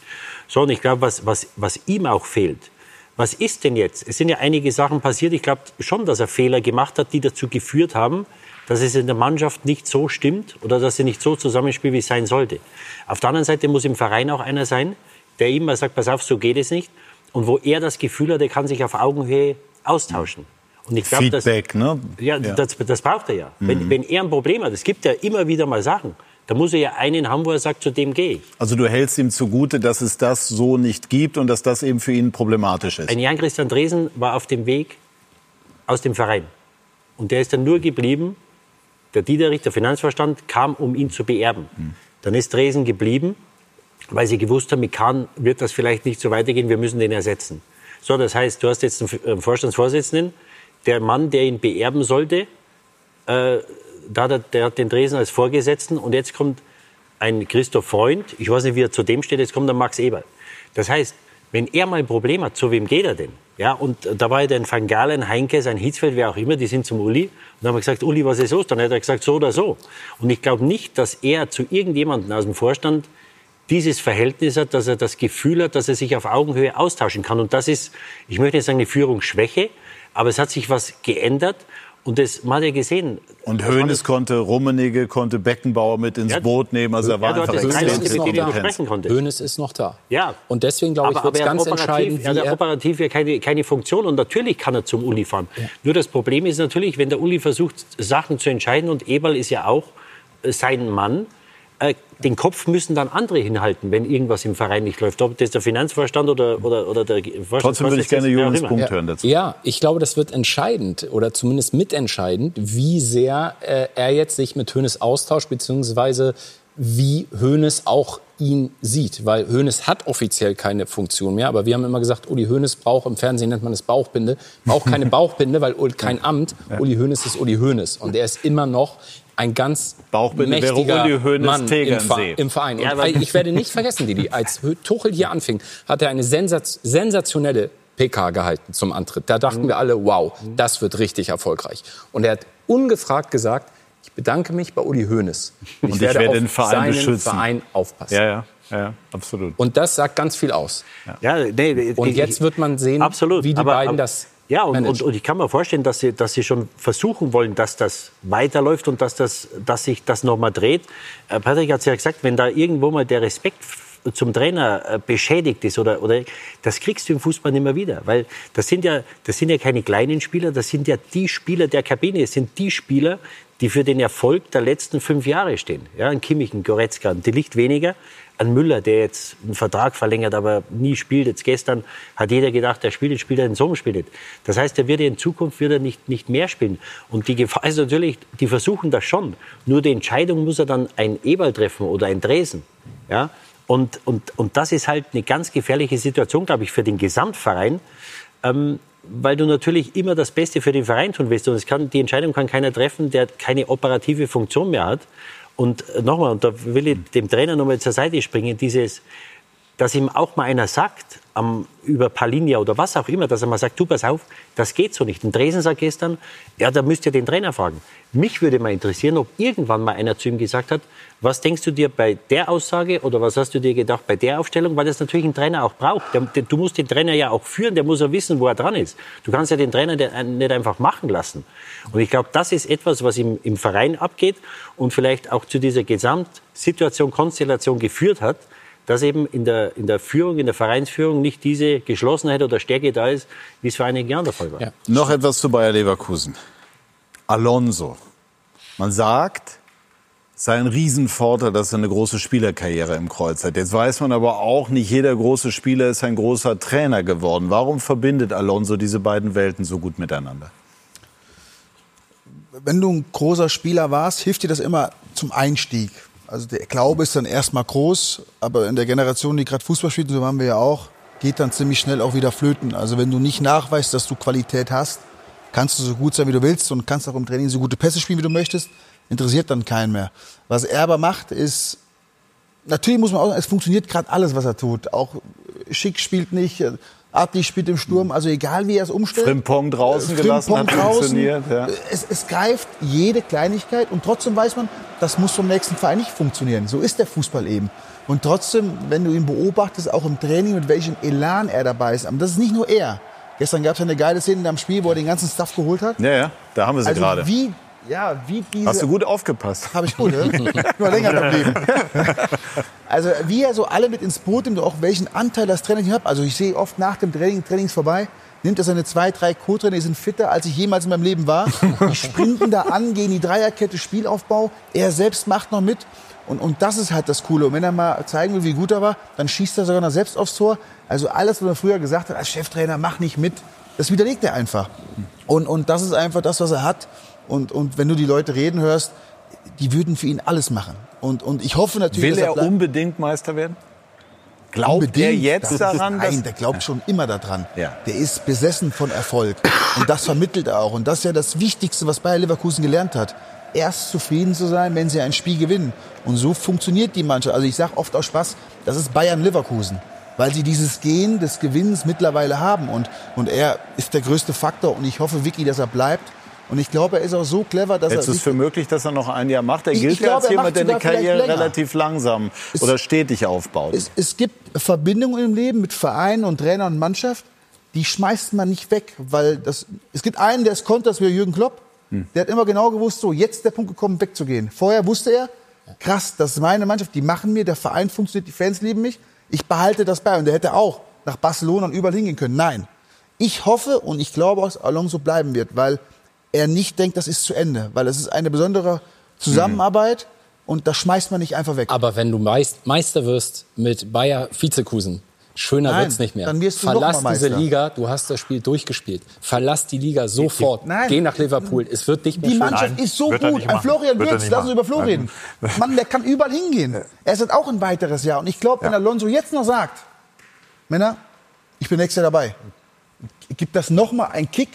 So, und ich glaube, was, was, was ihm auch fehlt, was ist denn jetzt? Es sind ja einige Sachen passiert. Ich glaube schon, dass er Fehler gemacht hat, die dazu geführt haben, dass es in der Mannschaft nicht so stimmt oder dass sie nicht so zusammenspielt, wie es sein sollte. Auf der anderen Seite muss im Verein auch einer sein, der ihm mal sagt, pass auf, so geht es nicht. Und wo er das Gefühl hat, er kann sich auf Augenhöhe austauschen. Und ich glaube, dass, Feedback, ne? ja, Das, das braucht er ja. Wenn, wenn er ein Problem hat, es gibt ja immer wieder mal Sachen, da muss er ja einen haben, wo er sagt, zu dem gehe ich. Also du hältst ihm zugute, dass es das so nicht gibt und dass das eben für ihn problematisch ist. Ein Jan-Christian Dresen war auf dem Weg aus dem Verein. Und der ist dann nur geblieben, der Dieterich, der Finanzvorstand, kam, um ihn zu beerben. Dann ist Dresen geblieben, weil sie gewusst haben, mit Kahn wird das vielleicht nicht so weitergehen, wir müssen den ersetzen. So, das heißt, du hast jetzt einen äh, Vorstandsvorsitzenden, der Mann, der ihn beerben sollte, äh, da hat er, der hat den Dresen als Vorgesetzten und jetzt kommt ein Christoph Freund, ich weiß nicht, wie er zu dem steht, jetzt kommt der Max Eberl. Das heißt, wenn er mal ein Problem hat, zu wem geht er denn? Ja, und da war ja dann Van Galen, Heinke, sein Hitzfeld, wer auch immer, die sind zum Uli. Und dann haben wir gesagt, Uli, was ist los? Dann hat er gesagt, so oder so. Und ich glaube nicht, dass er zu irgendjemandem aus dem Vorstand dieses Verhältnis hat, dass er das Gefühl hat, dass er sich auf Augenhöhe austauschen kann. Und das ist, ich möchte nicht sagen, eine Führungsschwäche, aber es hat sich was geändert. Und das, man hat ja gesehen. Und Hoeneß konnte Rummenigge, konnte Beckenbauer mit ins Ja, Boot nehmen. Also er war ja, einfach extrem mit dem du kompetent. sprechen konntest. Hoeneß ist noch da. Ja. Und deswegen, glaube ich, wird es er hat ganz operativ- entscheidend, er hat er... operativ ja keine, keine Funktion und natürlich kann er zum Uli fahren. Nur das Problem ist natürlich, wenn der Uli versucht, Sachen zu entscheiden und Eberl ist ja auch äh, sein Mann, äh, den Kopf müssen dann andere hinhalten, wenn irgendwas im Verein nicht läuft. Ob das der Finanzvorstand oder, oder, oder der Vorstandsvorsitzende Trotzdem würde ich gerne Jürgens. Punkt hören dazu. Ja, ich glaube, das wird entscheidend oder zumindest mitentscheidend, wie sehr äh, er jetzt sich mit Hoeneß austauscht, beziehungsweise wie Hoeneß auch ihn sieht. Weil Hoeneß hat offiziell keine Funktion mehr, aber wir haben immer gesagt, Uli Hoeneß braucht, im Fernsehen nennt man es Bauchbinde, braucht keine Bauchbinde, weil Uli- kein Amt, Uli Hoeneß ist Uli Hoeneß. Und er ist immer noch ein ganz Bauchbinde wäre mächtiger Uli Hoeneß Mann im. Ver im Verein. Und Ja, ich werde nicht vergessen, Didi, als Tuchel hier anfing, hat er eine sensaz sensationelle PK gehalten zum Antritt. Da dachten wir alle, wow, das wird richtig erfolgreich. Und er hat ungefragt gesagt, ich bedanke mich bei Uli Hoeneß. Und ich werde auf den Verein seinen beschützen. Verein aufpassen. Ja, ja, ja, absolut. Und das sagt ganz viel aus. Ja, nee, Und ich- jetzt wird man sehen, Absolut. wie die Aber- beiden das Ja, und, und, und ich kann mir vorstellen, dass sie, dass sie schon versuchen wollen, dass das weiterläuft und dass, das, dass sich das nochmal dreht. Äh, Patrick hat es ja gesagt, wenn da irgendwo mal der Respekt zum Trainer äh, beschädigt ist oder, oder das kriegst du im Fußball nicht mehr wieder, weil das sind ja das sind ja keine kleinen Spieler, das sind ja die Spieler der Kabine, es sind die Spieler, die für den Erfolg der letzten fünf Jahre stehen. Ja, ein Kimmich, ein Goretzka, ein Licht weniger, ein Müller, der jetzt einen Vertrag verlängert, aber nie spielt. Jetzt gestern hat jeder gedacht, der spielt, jetzt spielt er in Sommer spielt. Das heißt, er wird in Zukunft wird er nicht, nicht mehr spielen. Und die Gefahr ist natürlich, die versuchen das schon. Nur die Entscheidung muss er dann ein Eberl treffen oder ein Dresen. Ja? Und, und, und das ist halt eine ganz gefährliche Situation, glaube ich, für den Gesamtverein. Ähm, weil du natürlich immer das Beste für den Verein tun willst. Und es kann, die Entscheidung kann keiner treffen, der keine operative Funktion mehr hat. Und äh, nochmal, und da will ich dem Trainer nochmal zur Seite springen, dieses, dass ihm auch mal einer sagt, am, über Palinia oder was auch immer, dass er mal sagt, du pass auf, das geht so nicht. Und Dresden sagt gestern, ja, da müsst ihr den Trainer fragen. Mich würde mal interessieren, ob irgendwann mal einer zu ihm gesagt hat, was denkst du dir bei der Aussage oder was hast du dir gedacht bei der Aufstellung, weil das natürlich ein Trainer auch braucht. Der, der, du musst den Trainer ja auch führen, der muss ja wissen, wo er dran ist. Du kannst ja den Trainer nicht einfach machen lassen. Und ich glaube, das ist etwas, was im, im Verein abgeht und vielleicht auch zu dieser Gesamtsituation, Konstellation geführt hat, dass eben in der, in der Führung, in der Vereinsführung nicht diese Geschlossenheit oder Stärke da ist, wie es vor einigen Jahren der Fall war. Ja. Noch etwas zu Bayer Leverkusen. Alonso. Man sagt, es sei ein Riesenvorteil, dass er eine große Spielerkarriere im Kreuz hat. Jetzt weiß man aber auch, nicht jeder große Spieler ist ein großer Trainer geworden. Warum verbindet Alonso diese beiden Welten so gut miteinander? Wenn du ein großer Spieler warst, hilft dir das immer zum Einstieg. Also der Glaube ist dann erstmal groß, aber in der Generation, die gerade Fußball spielt, so waren wir ja auch, geht dann ziemlich schnell auch wieder flöten. Also wenn du nicht nachweist, dass du Qualität hast, kannst du so gut sein, wie du willst und kannst auch im Training so gute Pässe spielen, wie du möchtest, interessiert dann keinen mehr. Was er aber macht, ist, natürlich muss man auch sagen, es funktioniert gerade alles, was er tut. Auch Schick spielt nicht, Adli spielt im Sturm, also egal wie er es umstellt. Frimpong draußen Frimpong gelassen, hat draußen. funktioniert. Ja. Es, es, greift jede Kleinigkeit und trotzdem weiß man, das muss vom nächsten Verein nicht funktionieren. So ist der Fußball eben. Und trotzdem, wenn du ihn beobachtest, auch im Training, mit welchem Elan er dabei ist, aber das ist nicht nur er. Gestern gab es eine geile Szene am Spiel, wo er den ganzen Stuff geholt hat. Ja, ja, da haben wir sie also gerade. Wie, ja, wie diese. Hast du gut aufgepasst? Habe ich gut, ne? Nur länger geblieben. also wie er so alle mit ins Boot nimmt, auch welchen Anteil das Training hat. Also ich sehe oft nach dem Training, Trainings vorbei, nimmt er seine zwei, drei Co-Trainer, die sind fitter, als ich jemals in meinem Leben war. Die sprinten da an, gehen die Dreierkette, Spielaufbau. Er selbst macht noch mit. Und, und das ist halt das Coole. Und wenn er mal zeigen will, wie gut er war, dann schießt er sogar noch selbst aufs Tor. Also alles, was er früher gesagt hat, als Cheftrainer, mach nicht mit, das widerlegt er einfach. Und, und das ist einfach das, was er hat. Und, und wenn du die Leute reden hörst, die würden für ihn alles machen. Und, und ich hoffe natürlich, Will er, er unbedingt Meister werden? Glaubt unbedingt. er jetzt daran? nein, der glaubt schon immer daran. Ja. Der ist besessen von Erfolg. Und das vermittelt er auch. Und das ist ja das Wichtigste, was Bayer Leverkusen gelernt hat. Erst zufrieden zu sein, wenn sie ein Spiel gewinnen. Und so funktioniert die Mannschaft. Also ich sage oft aus Spaß, das ist Bayern Leverkusen weil sie dieses Gen des Gewinns mittlerweile haben. Und, und er ist der größte Faktor und ich hoffe wirklich, dass er bleibt. Und ich glaube, er ist auch so clever, dass Hältst er. Ist es für möglich, dass er noch ein Jahr macht? Er gilt ich ja als jemand, der eine Karriere relativ langsam es, oder stetig aufbaut. Es, es gibt Verbindungen im Leben mit Vereinen und Trainer und Mannschaft, die schmeißt man nicht weg, weil das. Es gibt einen, der es konnte, das wäre Jürgen Klopp. Hm. Der hat immer genau gewusst, so jetzt ist der Punkt gekommen, wegzugehen. Vorher wusste er, krass, das ist meine Mannschaft, die machen mir, der Verein funktioniert, die Fans lieben mich ich behalte das bei. Und der hätte auch nach Barcelona und überall hingehen können. Nein. Ich hoffe und ich glaube, dass Alonso bleiben wird, weil er nicht denkt, das ist zu Ende. Weil es ist eine besondere Zusammenarbeit mhm. und das schmeißt man nicht einfach weg. Aber wenn du Meister wirst mit Bayer Vizekusen, Schöner Nein, wird's nicht mehr. Dann wirst du Verlass diese Liga, du hast das Spiel durchgespielt. Verlass die Liga sofort. Nein. Geh nach Liverpool. Es wird nicht mehr Die Mannschaft Nein. ist so gut. Ein Florian Wirtz, lass uns über Flo reden. Mann, der kann überall hingehen. Er ist auch ein weiteres Jahr. Und ich glaube, wenn Alonso jetzt noch sagt, Männer, ich bin nächstes Jahr dabei, gibt das nochmal einen Kick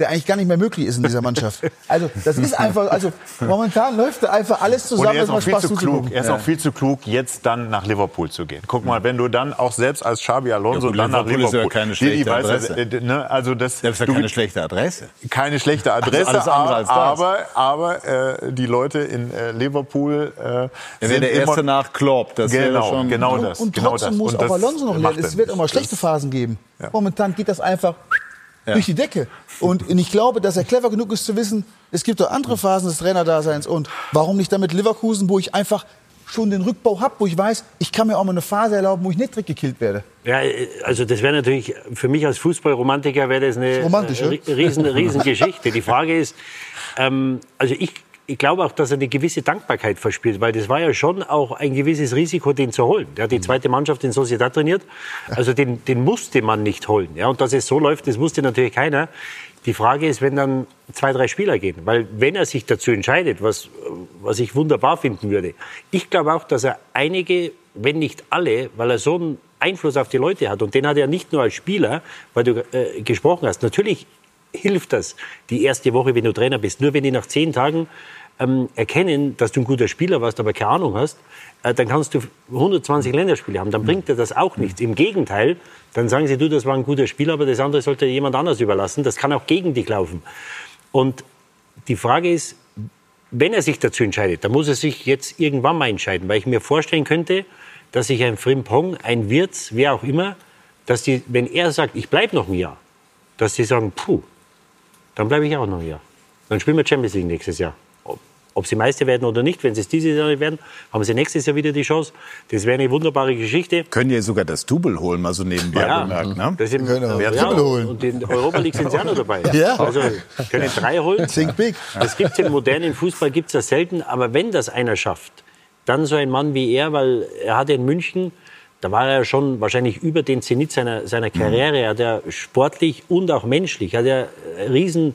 der eigentlich gar nicht mehr möglich ist in dieser Mannschaft. Also das ist einfach, also momentan läuft da einfach alles zusammen, er ist auch viel zu klug. Er ist ja. auch viel zu klug, jetzt dann nach Liverpool zu gehen. Guck mal, wenn du dann auch selbst als Xabi Alonso ja, dann nach Liverpool, ist ja keine schlechte Adresse. Äh, ne, also das, das ist ja keine schlechte Adresse. Keine schlechte Adresse, also aber aber äh, die Leute in äh, Liverpool äh, er wäre der erste nach Klopp. Das genau, schon genau das. Und genau trotzdem das. muss auch Alonso noch lernen. Es wird immer schlechte Phasen geben. Momentan geht das einfach ja. durch die Decke. Und ich glaube, dass er clever genug ist zu wissen, es gibt auch andere Phasen des Trainerdaseins und warum nicht damit Leverkusen, wo ich einfach schon den Rückbau habe, wo ich weiß, ich kann mir auch mal eine Phase erlauben, wo ich nicht direkt gekillt werde. Ja, also das wäre natürlich, für mich als Fußballromantiker wäre das eine Romantisch, äh, riesen, riesen Geschichte. Die Frage ist, ähm, also ich ich glaube auch, dass er eine gewisse Dankbarkeit verspielt, weil das war ja schon auch ein gewisses Risiko, den zu holen. Der hat die mhm. zweite Mannschaft in Sociedad trainiert, also den, den musste man nicht holen. Ja, und dass es so läuft, das wusste natürlich keiner. Die Frage ist, wenn dann zwei, drei Spieler gehen, weil wenn er sich dazu entscheidet, was, was ich wunderbar finden würde, ich glaube auch, dass er einige, wenn nicht alle, weil er so einen Einfluss auf die Leute hat und den hat er nicht nur als Spieler, weil du äh, gesprochen hast. Natürlich hilft das die erste Woche, wenn du Trainer bist. Nur wenn die nach zehn Tagen ähm, erkennen, dass du ein guter Spieler warst, aber keine Ahnung hast, äh, dann kannst du 120 Länderspiele haben. Dann bringt dir das auch nichts. Im Gegenteil, dann sagen sie, du, das war ein guter Spieler, aber das andere sollte jemand anders überlassen. Das kann auch gegen dich laufen. Und die Frage ist, wenn er sich dazu entscheidet, dann muss er sich jetzt irgendwann mal entscheiden, weil ich mir vorstellen könnte, dass sich ein Frimpong, ein Wirtz, wer auch immer, dass die, wenn er sagt, ich bleibe noch ein Jahr, dass sie sagen, puh, dann bleibe ich auch noch Jahr. Dann spielen wir Champions League nächstes Jahr. Ob, sie Meister werden oder nicht, wenn sie es dieses Jahr nicht werden, haben sie nächstes Jahr wieder die Chance. Das wäre eine wunderbare Geschichte. Können ja sogar das Double holen, mal so nebenbei Ja. bemerkt. Ne? Das ist, Genau. ja, Triple holen. Und in Europa League sind sie auch noch dabei. Ja. Also können drei holen. Think big. Das gibt im modernen Fußball gibt's das selten. Aber wenn das einer schafft, dann so ein Mann wie er, weil er hatte in München, da war er schon wahrscheinlich über den Zenit seiner, seiner Karriere. Er hat ja sportlich und auch menschlich, hat er riesen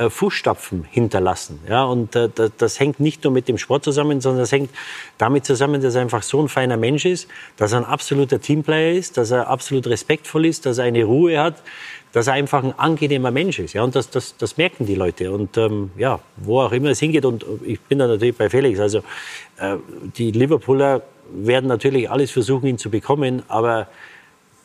äh, Fußstapfen hinterlassen. Ja, und äh, das, das hängt nicht nur mit dem Sport zusammen, sondern das hängt damit zusammen, dass er einfach so ein feiner Mensch ist, dass er ein absoluter Teamplayer ist, dass er absolut respektvoll ist, dass er eine Ruhe hat, dass er einfach ein angenehmer Mensch ist. Ja, und das, das, das merken die Leute. Und ähm, ja, wo auch immer es hingeht, und ich bin da natürlich bei Felix, also äh, die Liverpooler werden natürlich alles versuchen, ihn zu bekommen, aber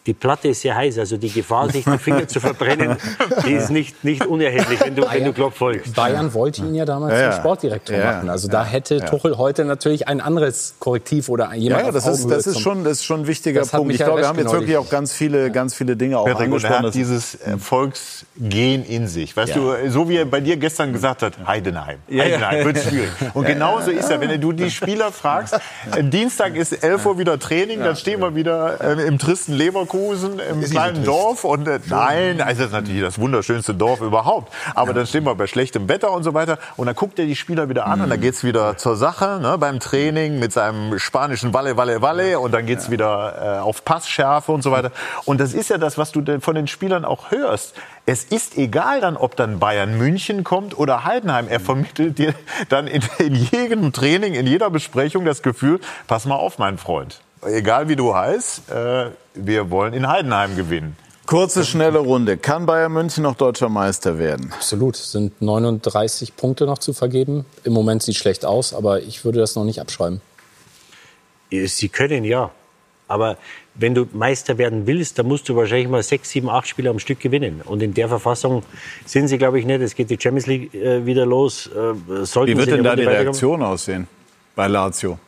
die Platte ist sehr heiß, also die Gefahr, sich die Finger zu verbrennen, die ist nicht, nicht unerheblich, wenn du, wenn du Klopp folgst. Bayern wollte ihn ja damals Ja, zum Sportdirektor ja, machen. Also da hätte Tuchel heute natürlich ein anderes Korrektiv oder Ja, jemand ja, auf das ist, das ist schon, das ist schon ein wichtiger Das Punkt. Ich glaube, wir haben jetzt wirklich auch ganz viele, ganz viele Dinge auch Patrick, und er angesprochen. hat dieses Erfolgsgen in sich. Weißt du, so wie er bei dir gestern gesagt hat, Heidenheim. Heidenheim wird schwierig. Und genauso ist er, wenn du die Spieler fragst, äh, Dienstag ist 11 Uhr wieder Training, dann stehen wir wieder äh, im tristen Leverkusen, im nicht so kleinen. Dorf. Und äh, nein, also das ist natürlich das wunderschönste Dorf überhaupt. Aber dann stehen wir bei schlechtem Wetter und so weiter. Und dann guckt er die Spieler wieder an und dann geht's wieder zur Sache, ne, beim Training mit seinem spanischen Walle, Walle, Walle. Und dann geht's wieder äh, auf Passschärfe und so weiter. Und das ist ja das, was du von den Spielern auch hörst. Es ist egal dann, ob dann Bayern München kommt oder Heidenheim. Er vermittelt dir dann in, in jedem Training, in jeder Besprechung das Gefühl, pass mal auf, mein Freund. Egal wie du heißt, äh, wir wollen in Heidenheim gewinnen. Kurze, schnelle Runde. Kann Bayern München noch deutscher Meister werden? Absolut. Es sind 39 Punkte noch zu vergeben. Im Moment sieht schlecht aus, aber ich würde das noch nicht abschreiben. Sie können ja. Aber wenn du Meister werden willst, dann musst du wahrscheinlich mal sechs, sieben, acht Spiele am Stück gewinnen. Und in der Verfassung sind sie, glaube ich, nicht. Es geht die Champions League äh, wieder los. Äh, Wie wird sie denn da die? Reaktion aussehen bei Lazio?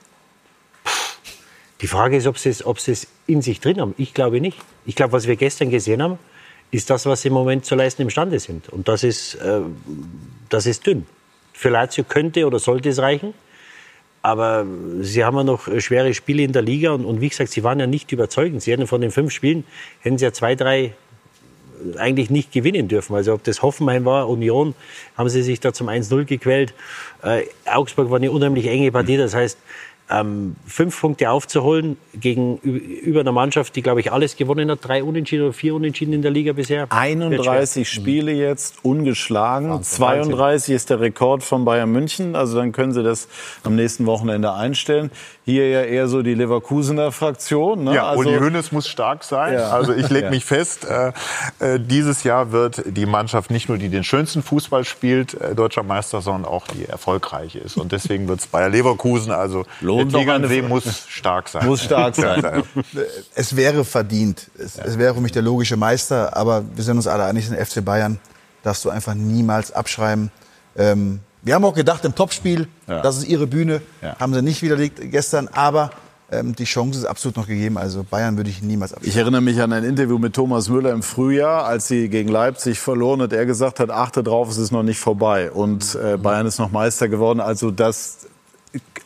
Die Frage ist, ob sie, es, ob sie es in sich drin haben. Ich glaube nicht. Ich glaube, was wir gestern gesehen haben, ist das, was sie im Moment zu leisten imstande sind. Und das ist, äh, das ist dünn. Für Lazio könnte oder sollte es reichen. Aber sie haben ja noch schwere Spiele in der Liga. Und, und wie gesagt, sie waren ja nicht überzeugend. Sie hätten von den fünf Spielen, hätten sie ja zwei, drei eigentlich nicht gewinnen dürfen. Also ob das Hoffenheim war, Union, haben sie sich da zum 1-0 gequält. Äh, Augsburg war eine unheimlich enge Partie. Das heißt, ähm, fünf Punkte aufzuholen gegen ü- über eine Mannschaft, die, glaube ich, alles gewonnen hat. Drei Unentschieden oder vier Unentschieden in der Liga bisher. Wird schwer. 31 Spiele jetzt ungeschlagen. 32 ist der Rekord von Bayern München. Also dann können sie das am nächsten Wochenende einstellen. Hier ja eher so die Leverkusener Fraktion. Ne? Ja, also, Uli Hoeneß muss stark sein. Ja. Also ich lege Ja. mich fest, äh, äh, dieses Jahr wird die Mannschaft nicht nur die den schönsten Fußball spielt, äh, deutscher Meister, sondern auch die erfolgreiche ist. Und deswegen wird es Bayer Leverkusen, also Lohnt der Tegernsee muss stark sein. Muss stark sein. Es wäre verdient. Es, es wäre für mich der logische Meister, aber wir sind uns alle einig, den FC Bayern darfst du einfach niemals abschreiben. Ähm, wir haben auch gedacht im Topspiel, Ja. das ist ihre Bühne, Ja. haben sie nicht widerlegt gestern, aber ähm, die Chance ist absolut noch gegeben. Also Bayern würde ich niemals abschreiben. Ich erinnere mich an ein Interview mit Thomas Müller im Frühjahr, als sie gegen Leipzig verloren hat. Er gesagt hat, achte drauf, es ist noch nicht vorbei. Und äh, Bayern ist noch Meister geworden. Also das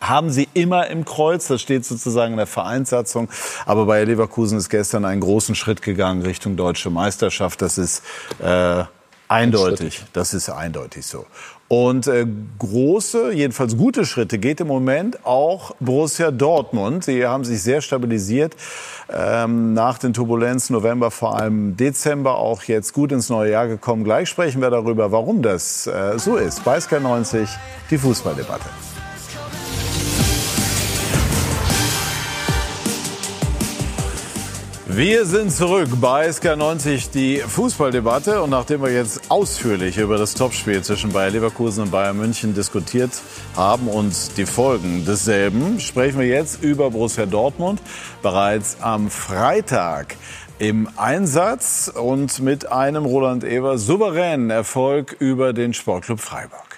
haben sie immer im Kreuz. Das steht sozusagen in der Vereinssatzung. Aber Bayer Leverkusen ist gestern einen großen Schritt gegangen Richtung deutsche Meisterschaft. Das ist äh, eindeutig. Das ist eindeutig so. Und äh, große, jedenfalls gute Schritte geht im Moment auch Borussia Dortmund. Sie haben sich sehr stabilisiert ähm, nach den Turbulenzen November, vor allem Dezember, auch jetzt gut ins neue Jahr gekommen. Gleich sprechen wir darüber, warum das äh, so ist. Bei Sky 90 die Fußballdebatte. Wir sind zurück bei SK90, die Fußballdebatte. Und nachdem wir jetzt ausführlich über das Topspiel zwischen Bayer Leverkusen und Bayern München diskutiert haben und die Folgen desselben, sprechen wir jetzt über Borussia Dortmund. Bereits am Freitag im Einsatz und mit einem Roland Eber souveränen Erfolg über den Sportclub Freiburg.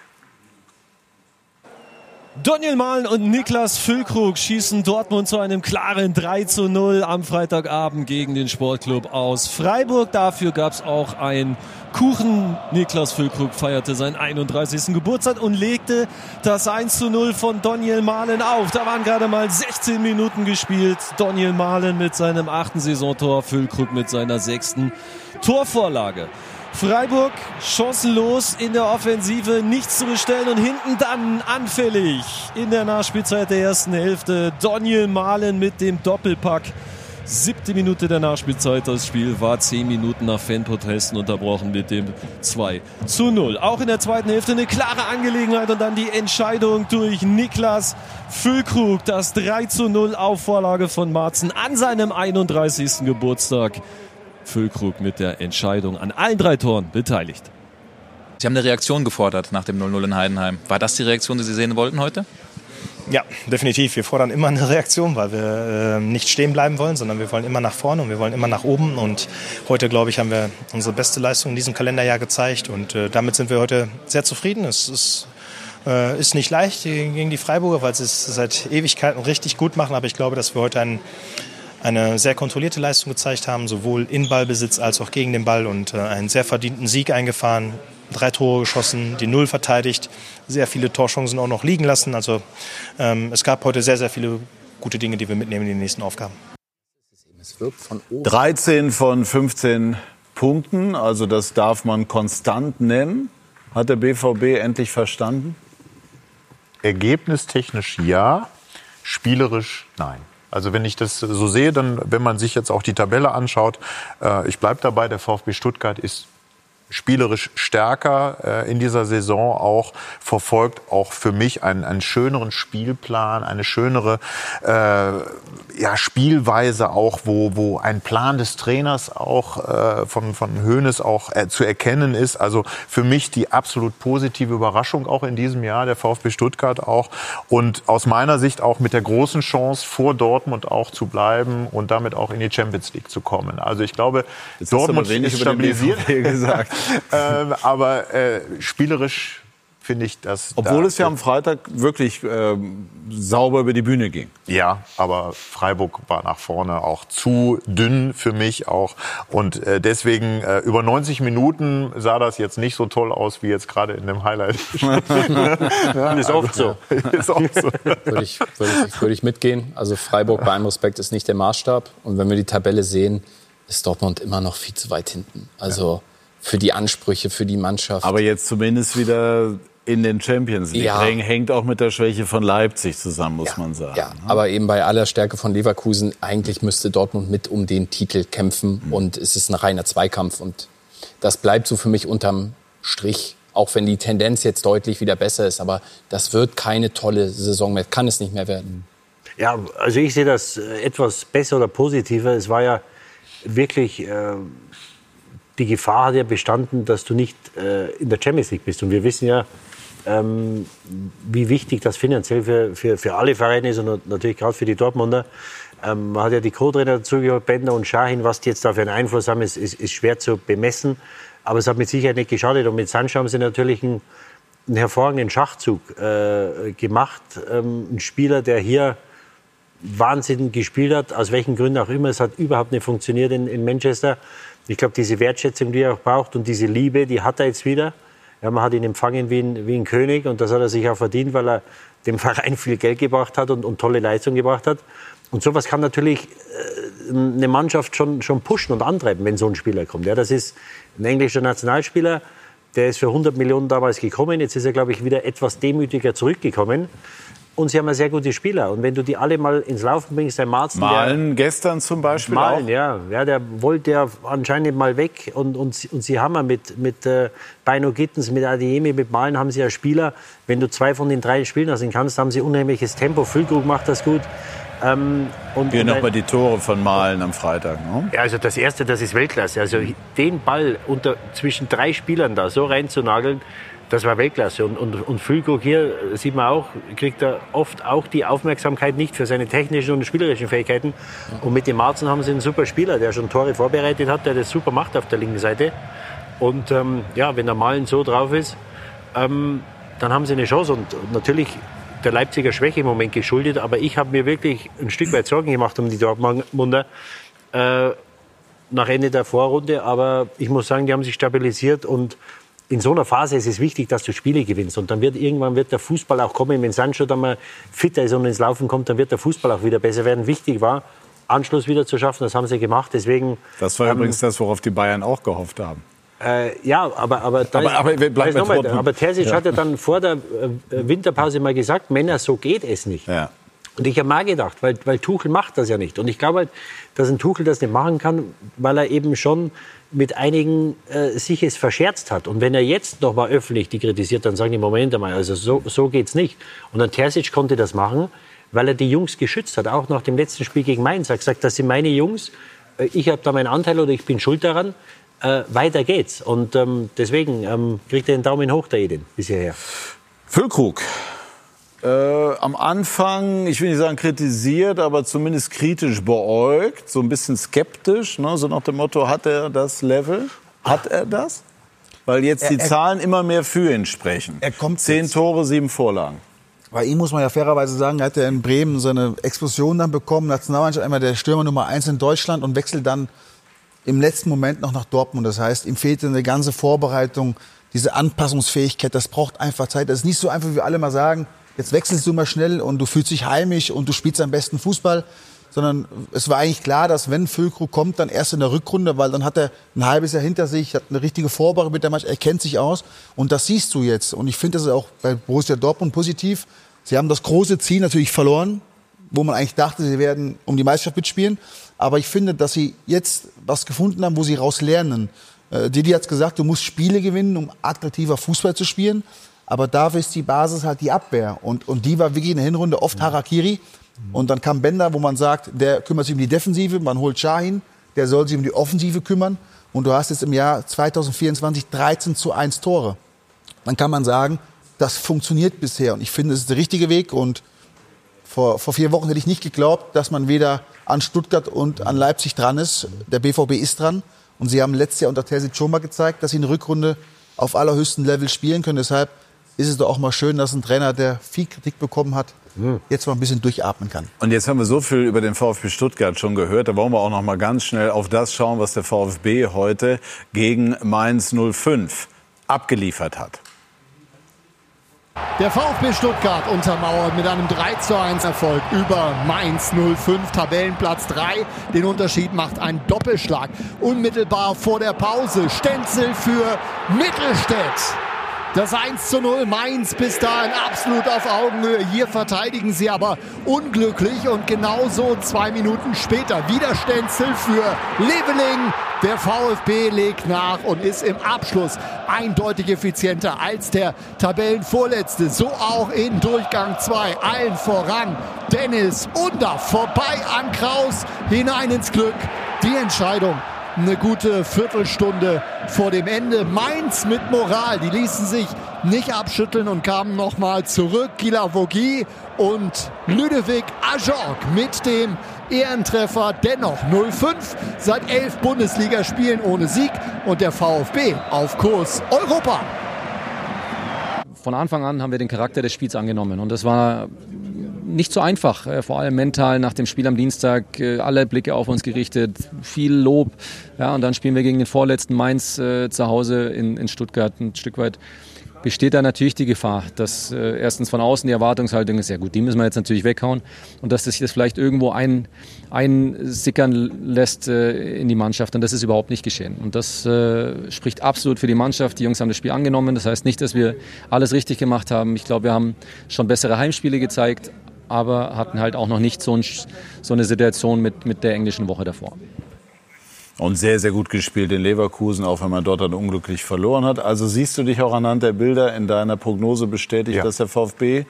Daniel Mahlen und Niklas Füllkrug schießen Dortmund zu einem klaren 3 zu 0 am Freitagabend gegen den Sportclub aus Freiburg. Dafür gab es auch ein Kuchen. Niklas Füllkrug feierte seinen 31. Geburtstag und legte das 1 zu 0 von Daniel Mahlen auf. Da waren gerade mal 16 Minuten gespielt. Daniel Mahlen mit seinem achten Saisontor, Füllkrug mit seiner sechsten Torvorlage. Freiburg chancenlos in der Offensive, nichts zu bestellen und hinten dann anfällig in der Nachspielzeit der ersten Hälfte. Daniel Mahlen mit dem Doppelpack. Siebte Minute der Nachspielzeit. Das Spiel war zehn Minuten nach Fanprotesten unterbrochen mit dem 2 zu 0. Auch in der zweiten Hälfte eine klare Angelegenheit und dann die Entscheidung durch Niklas Füllkrug. Das 3 zu 0 auf Vorlage von Marzen an seinem 31. Geburtstag. Füllkrug mit der Entscheidung an allen drei Toren beteiligt. Sie haben eine Reaktion gefordert nach dem 0-0 in Heidenheim. War das die Reaktion, die Sie sehen wollten heute? Ja, definitiv. Wir fordern immer eine Reaktion, weil wir äh, nicht stehen bleiben wollen, sondern wir wollen immer nach vorne und wir wollen immer nach oben. Und heute, glaube ich, haben wir unsere beste Leistung in diesem Kalenderjahr gezeigt. Und äh, damit sind wir heute sehr zufrieden. Es ist, äh, ist nicht leicht gegen die Freiburger, weil sie es seit Ewigkeiten richtig gut machen. Aber ich glaube, dass wir heute einen eine sehr kontrollierte Leistung gezeigt haben, sowohl in Ballbesitz als auch gegen den Ball und äh, einen sehr verdienten Sieg eingefahren. Drei Tore geschossen, die Null verteidigt, sehr viele Torchancen auch noch liegen lassen. Also ähm, es gab heute sehr, sehr viele gute Dinge, die wir mitnehmen in die nächsten Aufgaben. 13 von 15 Punkten, also das darf man konstant nennen. Hat der BVB endlich verstanden? Ergebnistechnisch ja, spielerisch nein. Also wenn ich das so sehe, dann, wenn man sich jetzt auch die Tabelle anschaut, äh, ich bleibe dabei, der VfB Stuttgart ist spielerisch stärker äh, in dieser Saison auch verfolgt auch für mich einen, einen schöneren Spielplan, eine schönere äh, ja, Spielweise auch, wo, wo ein Plan des Trainers auch äh, von, von Hoeneß auch äh, zu erkennen ist. Also für mich die absolut positive Überraschung auch in diesem Jahr, der VfB Stuttgart auch. Und aus meiner Sicht auch mit der großen Chance, vor Dortmund auch zu bleiben und damit auch in die Champions League zu kommen. Also ich glaube, Jetzt Dortmund ist ist stabilisiert. gesagt. ähm, aber äh, spielerisch finde ich das. Obwohl da, es ja am Freitag wirklich ähm, sauber über die Bühne ging. Ja, aber Freiburg war nach vorne auch zu dünn für mich auch. Und äh, deswegen äh, über 90 Minuten sah das jetzt nicht so toll aus wie jetzt gerade in dem Highlight. ja, ist oft so. ist oft so. Würde ich, würde, ich, würde ich mitgehen. Also Freiburg bei allem Respekt ist nicht der Maßstab. Und wenn wir die Tabelle sehen, ist Dortmund immer noch viel zu weit hinten. Also für die Ansprüche, für die Mannschaft. Aber jetzt zumindest wieder in den Champions League. Ja. Hängt auch mit der Schwäche von Leipzig zusammen, muss man sagen. Ja, aber eben bei aller Stärke von Leverkusen, eigentlich müsste Dortmund mit um den Titel kämpfen und es ist ein reiner Zweikampf und das bleibt so für mich unterm Strich, auch wenn die Tendenz jetzt deutlich wieder besser ist, aber das wird keine tolle Saison mehr, kann es nicht mehr werden. Ja, also ich sehe das äh, etwas besser oder positiver. Es war ja wirklich, äh, die Gefahr hat ja bestanden, dass du nicht äh, in der Champions League bist. Und wir wissen ja, ähm, wie wichtig das finanziell für, für, für alle Vereine ist und natürlich gerade für die Dortmunder. Ähm, man hat ja die Co-Trainer dazugehört, Bender und Schahin. Was die jetzt da für einen Einfluss haben, ist, ist, ist schwer zu bemessen. Aber es hat mit Sicherheit nicht geschadet. Und mit Sancho haben sie natürlich einen, einen hervorragenden Schachzug äh, gemacht. Ähm, ein Spieler, der hier Wahnsinn gespielt hat, aus welchen Gründen auch immer. Es hat überhaupt nicht funktioniert in, in Manchester. Ich glaube, diese Wertschätzung, die er auch braucht und diese Liebe, die hat er jetzt wieder. Ja, man hat ihn empfangen wie ein, wie ein König und das hat er sich auch verdient, weil er dem Verein viel Geld gebracht hat und, und tolle Leistung gebracht hat. Und sowas kann natürlich äh, eine Mannschaft schon, schon pushen und antreiben, wenn so ein Spieler kommt. Ja, das ist ein englischer Nationalspieler, der ist für 100 Millionen damals gekommen. Jetzt ist er, glaube ich, wieder etwas demütiger zurückgekommen. Und sie haben ja sehr gute Spieler. Und wenn du die alle mal ins Laufen bringst, der Marzen... Malen gestern zum Beispiel Malen, auch. ja. ja. Der wollte ja anscheinend mal weg. Und, und, sie- und sie haben ja mit, mit äh, Beino Gittens, mit Adiemi, mit Malen haben sie ja Spieler. Wenn du zwei von den drei spielen lassen kannst, haben sie unheimliches Tempo. Füllkrug macht das gut. Ähm, und, Hier und noch ein- mal die Tore von Malen am Freitag. Ne? Ja, also das erste, das ist Weltklasse. Also den Ball unter, zwischen drei Spielern da so reinzunageln, das war Weltklasse. Und, und, und Füllkrug hier, äh, sieht man auch, kriegt er oft auch die Aufmerksamkeit nicht für seine technischen und spielerischen Fähigkeiten. Und mit dem Marzen haben sie einen super Spieler, der schon Tore vorbereitet hat, der das super macht auf der linken Seite. Und ähm, ja, wenn der Malen so drauf ist, ähm, dann haben sie eine Chance. Und, natürlich der Leipziger Schwäche im Moment geschuldet. Aber ich habe mir wirklich ein Stück weit Sorgen gemacht um die Dortmunder. Äh, nach Ende der Vorrunde. Aber ich muss sagen, die haben sich stabilisiert und in so einer Phase ist es wichtig, dass du Spiele gewinnst. Und dann wird irgendwann wird der Fußball auch kommen. Wenn Sancho dann mal fitter ist und ins Laufen kommt, dann wird der Fußball auch wieder besser werden. Wichtig war, Anschluss wieder zu schaffen. Das haben sie gemacht. Deswegen. Das war ähm, übrigens das, worauf die Bayern auch gehofft haben. Äh, ja, aber aber, da, Aber- aber wir bleiben da ist bei noch mal, Dortmund. aber Terzic Ja. hat ja dann vor der äh, Winterpause mal gesagt, Männer, so geht es nicht. Ja. Und ich habe mal gedacht, weil, weil Tuchel macht das ja nicht. Und ich glaube halt, dass ein Tuchel das nicht machen kann, weil er eben schon mit einigen äh, sich es verscherzt hat. Und wenn er jetzt noch mal öffentlich die kritisiert, dann sagen die, Moment einmal, also so, so geht's nicht. Und dann Terzic konnte das machen, weil er die Jungs geschützt hat, auch nach dem letzten Spiel gegen Mainz. Er hat gesagt, das sind meine Jungs, äh, ich habe da meinen Anteil oder ich bin schuld daran. Äh, weiter geht's. Und ähm, deswegen ähm, kriegt er den Daumen hoch, der Edin, bis hierher. Füllkrug. Äh, am Anfang, ich will nicht sagen kritisiert, aber zumindest kritisch beäugt, so ein bisschen skeptisch, ne? so nach dem Motto, hat er das Level? Hat er das? Weil jetzt die Er- er- Zahlen immer mehr für ihn sprechen. Er kommt Zehn jetzt. Tore, sieben Vorlagen. Bei ihm muss man ja fairerweise sagen, er hat ja in Bremen seine Explosion dann bekommen, Nationalmannschaft einmal der Stürmer Nummer eins in Deutschland und wechselt dann im letzten Moment noch nach Dortmund. Das heißt, ihm fehlte eine ganze Vorbereitung, diese Anpassungsfähigkeit, das braucht einfach Zeit. Das ist nicht so einfach, wie wir alle mal sagen, jetzt wechselst du mal schnell und du fühlst dich heimisch und du spielst am besten Fußball. Sondern es war eigentlich klar, dass wenn Füllkrug kommt, dann erst in der Rückrunde, weil dann hat er ein halbes Jahr hinter sich, hat eine richtige Vorbereitung mit der Mannschaft, er kennt sich aus. Und das siehst du jetzt. Und ich finde das ist auch bei Borussia Dortmund positiv. Sie haben das große Ziel natürlich verloren, wo man eigentlich dachte, sie werden um die Meisterschaft mitspielen. Aber ich finde, dass sie jetzt was gefunden haben, wo sie raus lernen. Äh, Didi hat gesagt, du musst Spiele gewinnen, um attraktiver Fußball zu spielen. Aber dafür ist die Basis halt die Abwehr. Und, und die war wirklich in der Hinrunde oft Harakiri. Und dann kam Bender, wo man sagt, der kümmert sich um die Defensive. Man holt Shahin, der soll sich um die Offensive kümmern. Und du hast jetzt im Jahr 2024 13 zu 1 Tore. Dann kann man sagen, das funktioniert bisher. Und ich finde, es ist der richtige Weg. Und vor, vor vier Wochen hätte ich nicht geglaubt, dass man weder an Stuttgart und an Leipzig dran ist. Der BVB ist dran. Und sie haben letztes Jahr unter Terzic schon mal gezeigt, dass sie eine Rückrunde auf allerhöchstem Level spielen können. Deshalb ist es doch auch mal schön, dass ein Trainer, der viel Kritik bekommen hat, jetzt mal ein bisschen durchatmen kann. Und jetzt haben wir so viel über den VfB Stuttgart schon gehört. Da wollen wir auch noch mal ganz schnell auf das schauen, was der VfB heute gegen Mainz 05 abgeliefert hat. Der VfB Stuttgart untermauert mit einem 3 zu 1 Erfolg über Mainz 05, Tabellenplatz 3. Den Unterschied macht ein Doppelschlag. Unmittelbar vor der Pause Stenzel für Mittelstädt. Das 1 zu 0 Mainz bis dahin absolut auf Augenhöhe. Hier verteidigen sie aber unglücklich und genauso zwei Minuten später wieder Stenzel für Leveling. Der VfB legt nach und ist im Abschluss eindeutig effizienter als der Tabellenvorletzte. So auch in Durchgang 2. Allen voran Dennis Under vorbei an Kraus hinein ins Glück. Die Entscheidung eine gute Viertelstunde vor dem Ende. Mainz mit Moral, die ließen sich nicht abschütteln und kamen nochmal zurück. Gila Vogie und Ludovic Ajorg mit dem Ehrentreffer. Dennoch 0-5 seit elf Bundesligaspielen ohne Sieg und der VfB auf Kurs Europa. Von Anfang an haben wir den Charakter des Spiels angenommen und das war nicht so einfach, äh, vor allem mental nach dem Spiel am Dienstag, äh, alle Blicke auf uns gerichtet, viel Lob. Ja, und dann spielen wir gegen den vorletzten Mainz äh, zu Hause in, in Stuttgart ein Stück weit. Besteht da natürlich die Gefahr, dass äh, erstens von außen die Erwartungshaltung ist, ja gut, die müssen wir jetzt natürlich weghauen und dass das sich das vielleicht irgendwo ein, einsickern lässt äh, in die Mannschaft und das ist überhaupt nicht geschehen. Und das äh, spricht absolut für die Mannschaft. Die Jungs haben das Spiel angenommen. Das heißt nicht, dass wir alles richtig gemacht haben. Ich glaube, wir haben schon bessere Heimspiele gezeigt, aber hatten halt auch noch nicht so, ein, so eine Situation mit, mit der englischen Woche davor. Und sehr, sehr gut gespielt in Leverkusen, auch wenn man dort dann unglücklich verloren hat. Also siehst du dich auch anhand der Bilder in deiner Prognose bestätigt, dass der VfB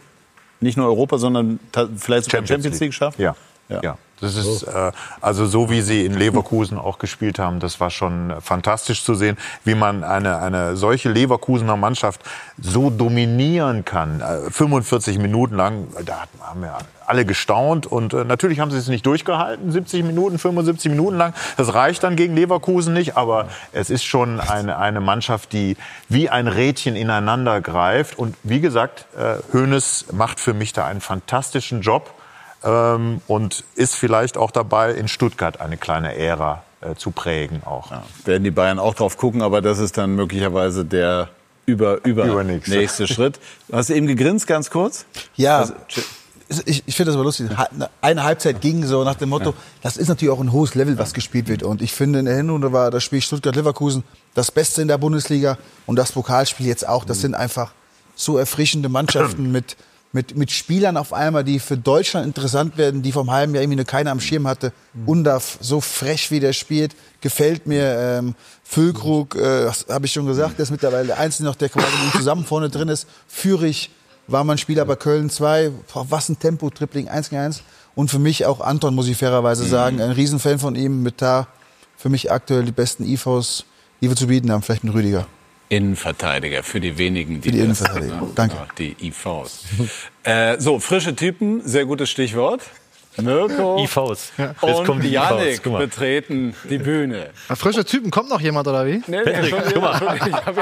nicht nur Europa, sondern vielleicht sogar Champions, Champions League schafft? Ja. Ja. Das ist äh, also so, wie sie in Leverkusen auch gespielt haben. Das war schon fantastisch zu sehen, wie man eine, eine solche Leverkusener Mannschaft so dominieren kann. Äh, 45 Minuten lang, da haben wir alle gestaunt und äh, natürlich haben sie es nicht durchgehalten, 70 Minuten, 75 Minuten lang. Das reicht dann gegen Leverkusen nicht, aber es ist schon eine, eine Mannschaft, die wie ein Rädchen ineinander greift. Und wie gesagt, äh, Hoeneß macht für mich da einen fantastischen Job ähm, und ist vielleicht auch dabei, in Stuttgart eine kleine Ära äh, zu prägen auch. Ja, werden die Bayern auch drauf gucken, aber das ist dann möglicherweise der über, über Übernächste. nächste Schritt. Du hast eben gegrinst, ganz kurz. Ja. Also, ich, ich finde das aber lustig. Eine Halbzeit ging so nach dem Motto, das ist natürlich auch ein hohes Level, was gespielt wird. Und ich finde, in der Hinrunde war das Spiel Stuttgart-Leverkusen das Beste in der Bundesliga und das Pokalspiel jetzt auch. Das sind einfach so erfrischende Mannschaften mit, mit, mit Spielern auf einmal, die für Deutschland interessant werden, die vom halben Jahr irgendwie nur keiner am Schirm hatte. Undaf, so frech wie der spielt, gefällt mir. Ähm, Füllkrug, äh, habe ich schon gesagt, der ist mittlerweile der Einzige noch, der quasi zusammen vorne drin ist. Führig war mein Spieler bei Köln 2. Boah, Was ein Tempo, Tripling 1 gegen 1. Und für mich auch Anton, muss ich fairerweise sagen. Ein Riesenfan von ihm, mit da für mich aktuell die besten IVs, die wir zu bieten haben, vielleicht mit Rüdiger. Innenverteidiger für die wenigen, die Für die das- Innenverteidiger. Ja, Danke. Die IVs. äh, so, frische Typen, sehr gutes Stichwort. Mirko IVs. Ja. Jetzt und Janik betreten die Bühne. Frische Typen, kommt noch jemand oder wie? Nee, Patrick, schon guck mal.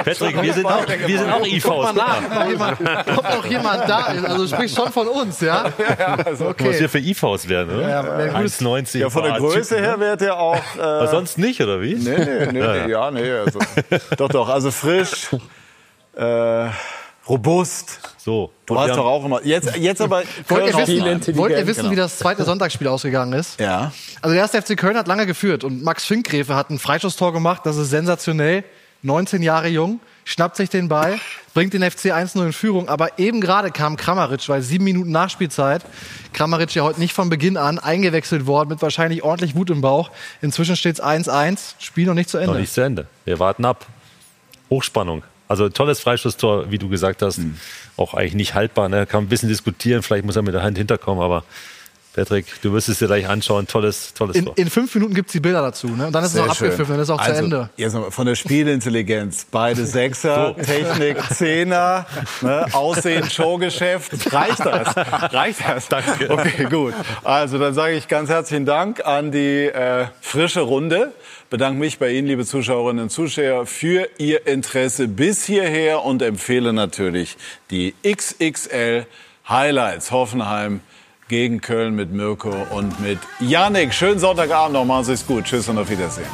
Patrick, wir sind auch, wir sind auch. IVs. Guck mal Guck nach, jemand, ob noch jemand da ist. Also sprich schon von uns, ja? also, Guck mal, was wir für IVs werden, oder? Ja, wer gut- 1,90. Ja, von der Größe her ne? wärt ihr auch. Äh, Aber sonst nicht, oder wie? Nee, nee, nee, Ja, nee, ja. ja, nee. Also, doch, doch, also frisch, äh, robust. So. Du hast doch auch immer. Jetzt, jetzt aber. Wollt ihr, wissen, wollt ihr wissen, Genau. wie das zweite Sonntagsspiel ausgegangen ist? Ja. Also der erste FC Köln hat lange geführt und Max Finkgräfe hat ein Freischusstor gemacht, das ist sensationell. 19 Jahre jung, schnappt sich den Ball, bringt den FC 1-0 in Führung, aber eben gerade kam Kramaric, weil sieben Minuten Nachspielzeit, Kramaric ja heute nicht von Beginn an eingewechselt worden, mit wahrscheinlich ordentlich Wut im Bauch. Inzwischen steht es 1-1, Spiel noch nicht zu Ende. Noch nicht zu Ende. Wir warten ab. Hochspannung. Also tolles Freistoßtor, wie du gesagt hast. Hm. Auch eigentlich nicht haltbar. Ne? Kann ein bisschen diskutieren. Vielleicht muss er mit der Hand hinterkommen. Aber Patrick, du wirst es dir gleich anschauen. Tolles, tolles In, Tor. in fünf Minuten gibt es die Bilder dazu. Ne? Und dann ist es Sehr noch schön. abgepfiffen, dann ist es auch also, zu Ende. Jetzt noch mal von der Spielintelligenz. Beide Sechser, Technik, Zehner, ne, Aussehen, Showgeschäft. Reicht das? Reicht das? Danke. Okay, gut. Also dann sage ich ganz herzlichen Dank an die äh, frische Runde. Bedanke mich bei Ihnen, liebe Zuschauerinnen und Zuschauer, für Ihr Interesse bis hierher und empfehle natürlich die XXL Highlights Hoffenheim gegen Köln mit Mirko und mit Yannick. Schönen Sonntagabend noch, machen Sie es gut. Tschüss und auf Wiedersehen.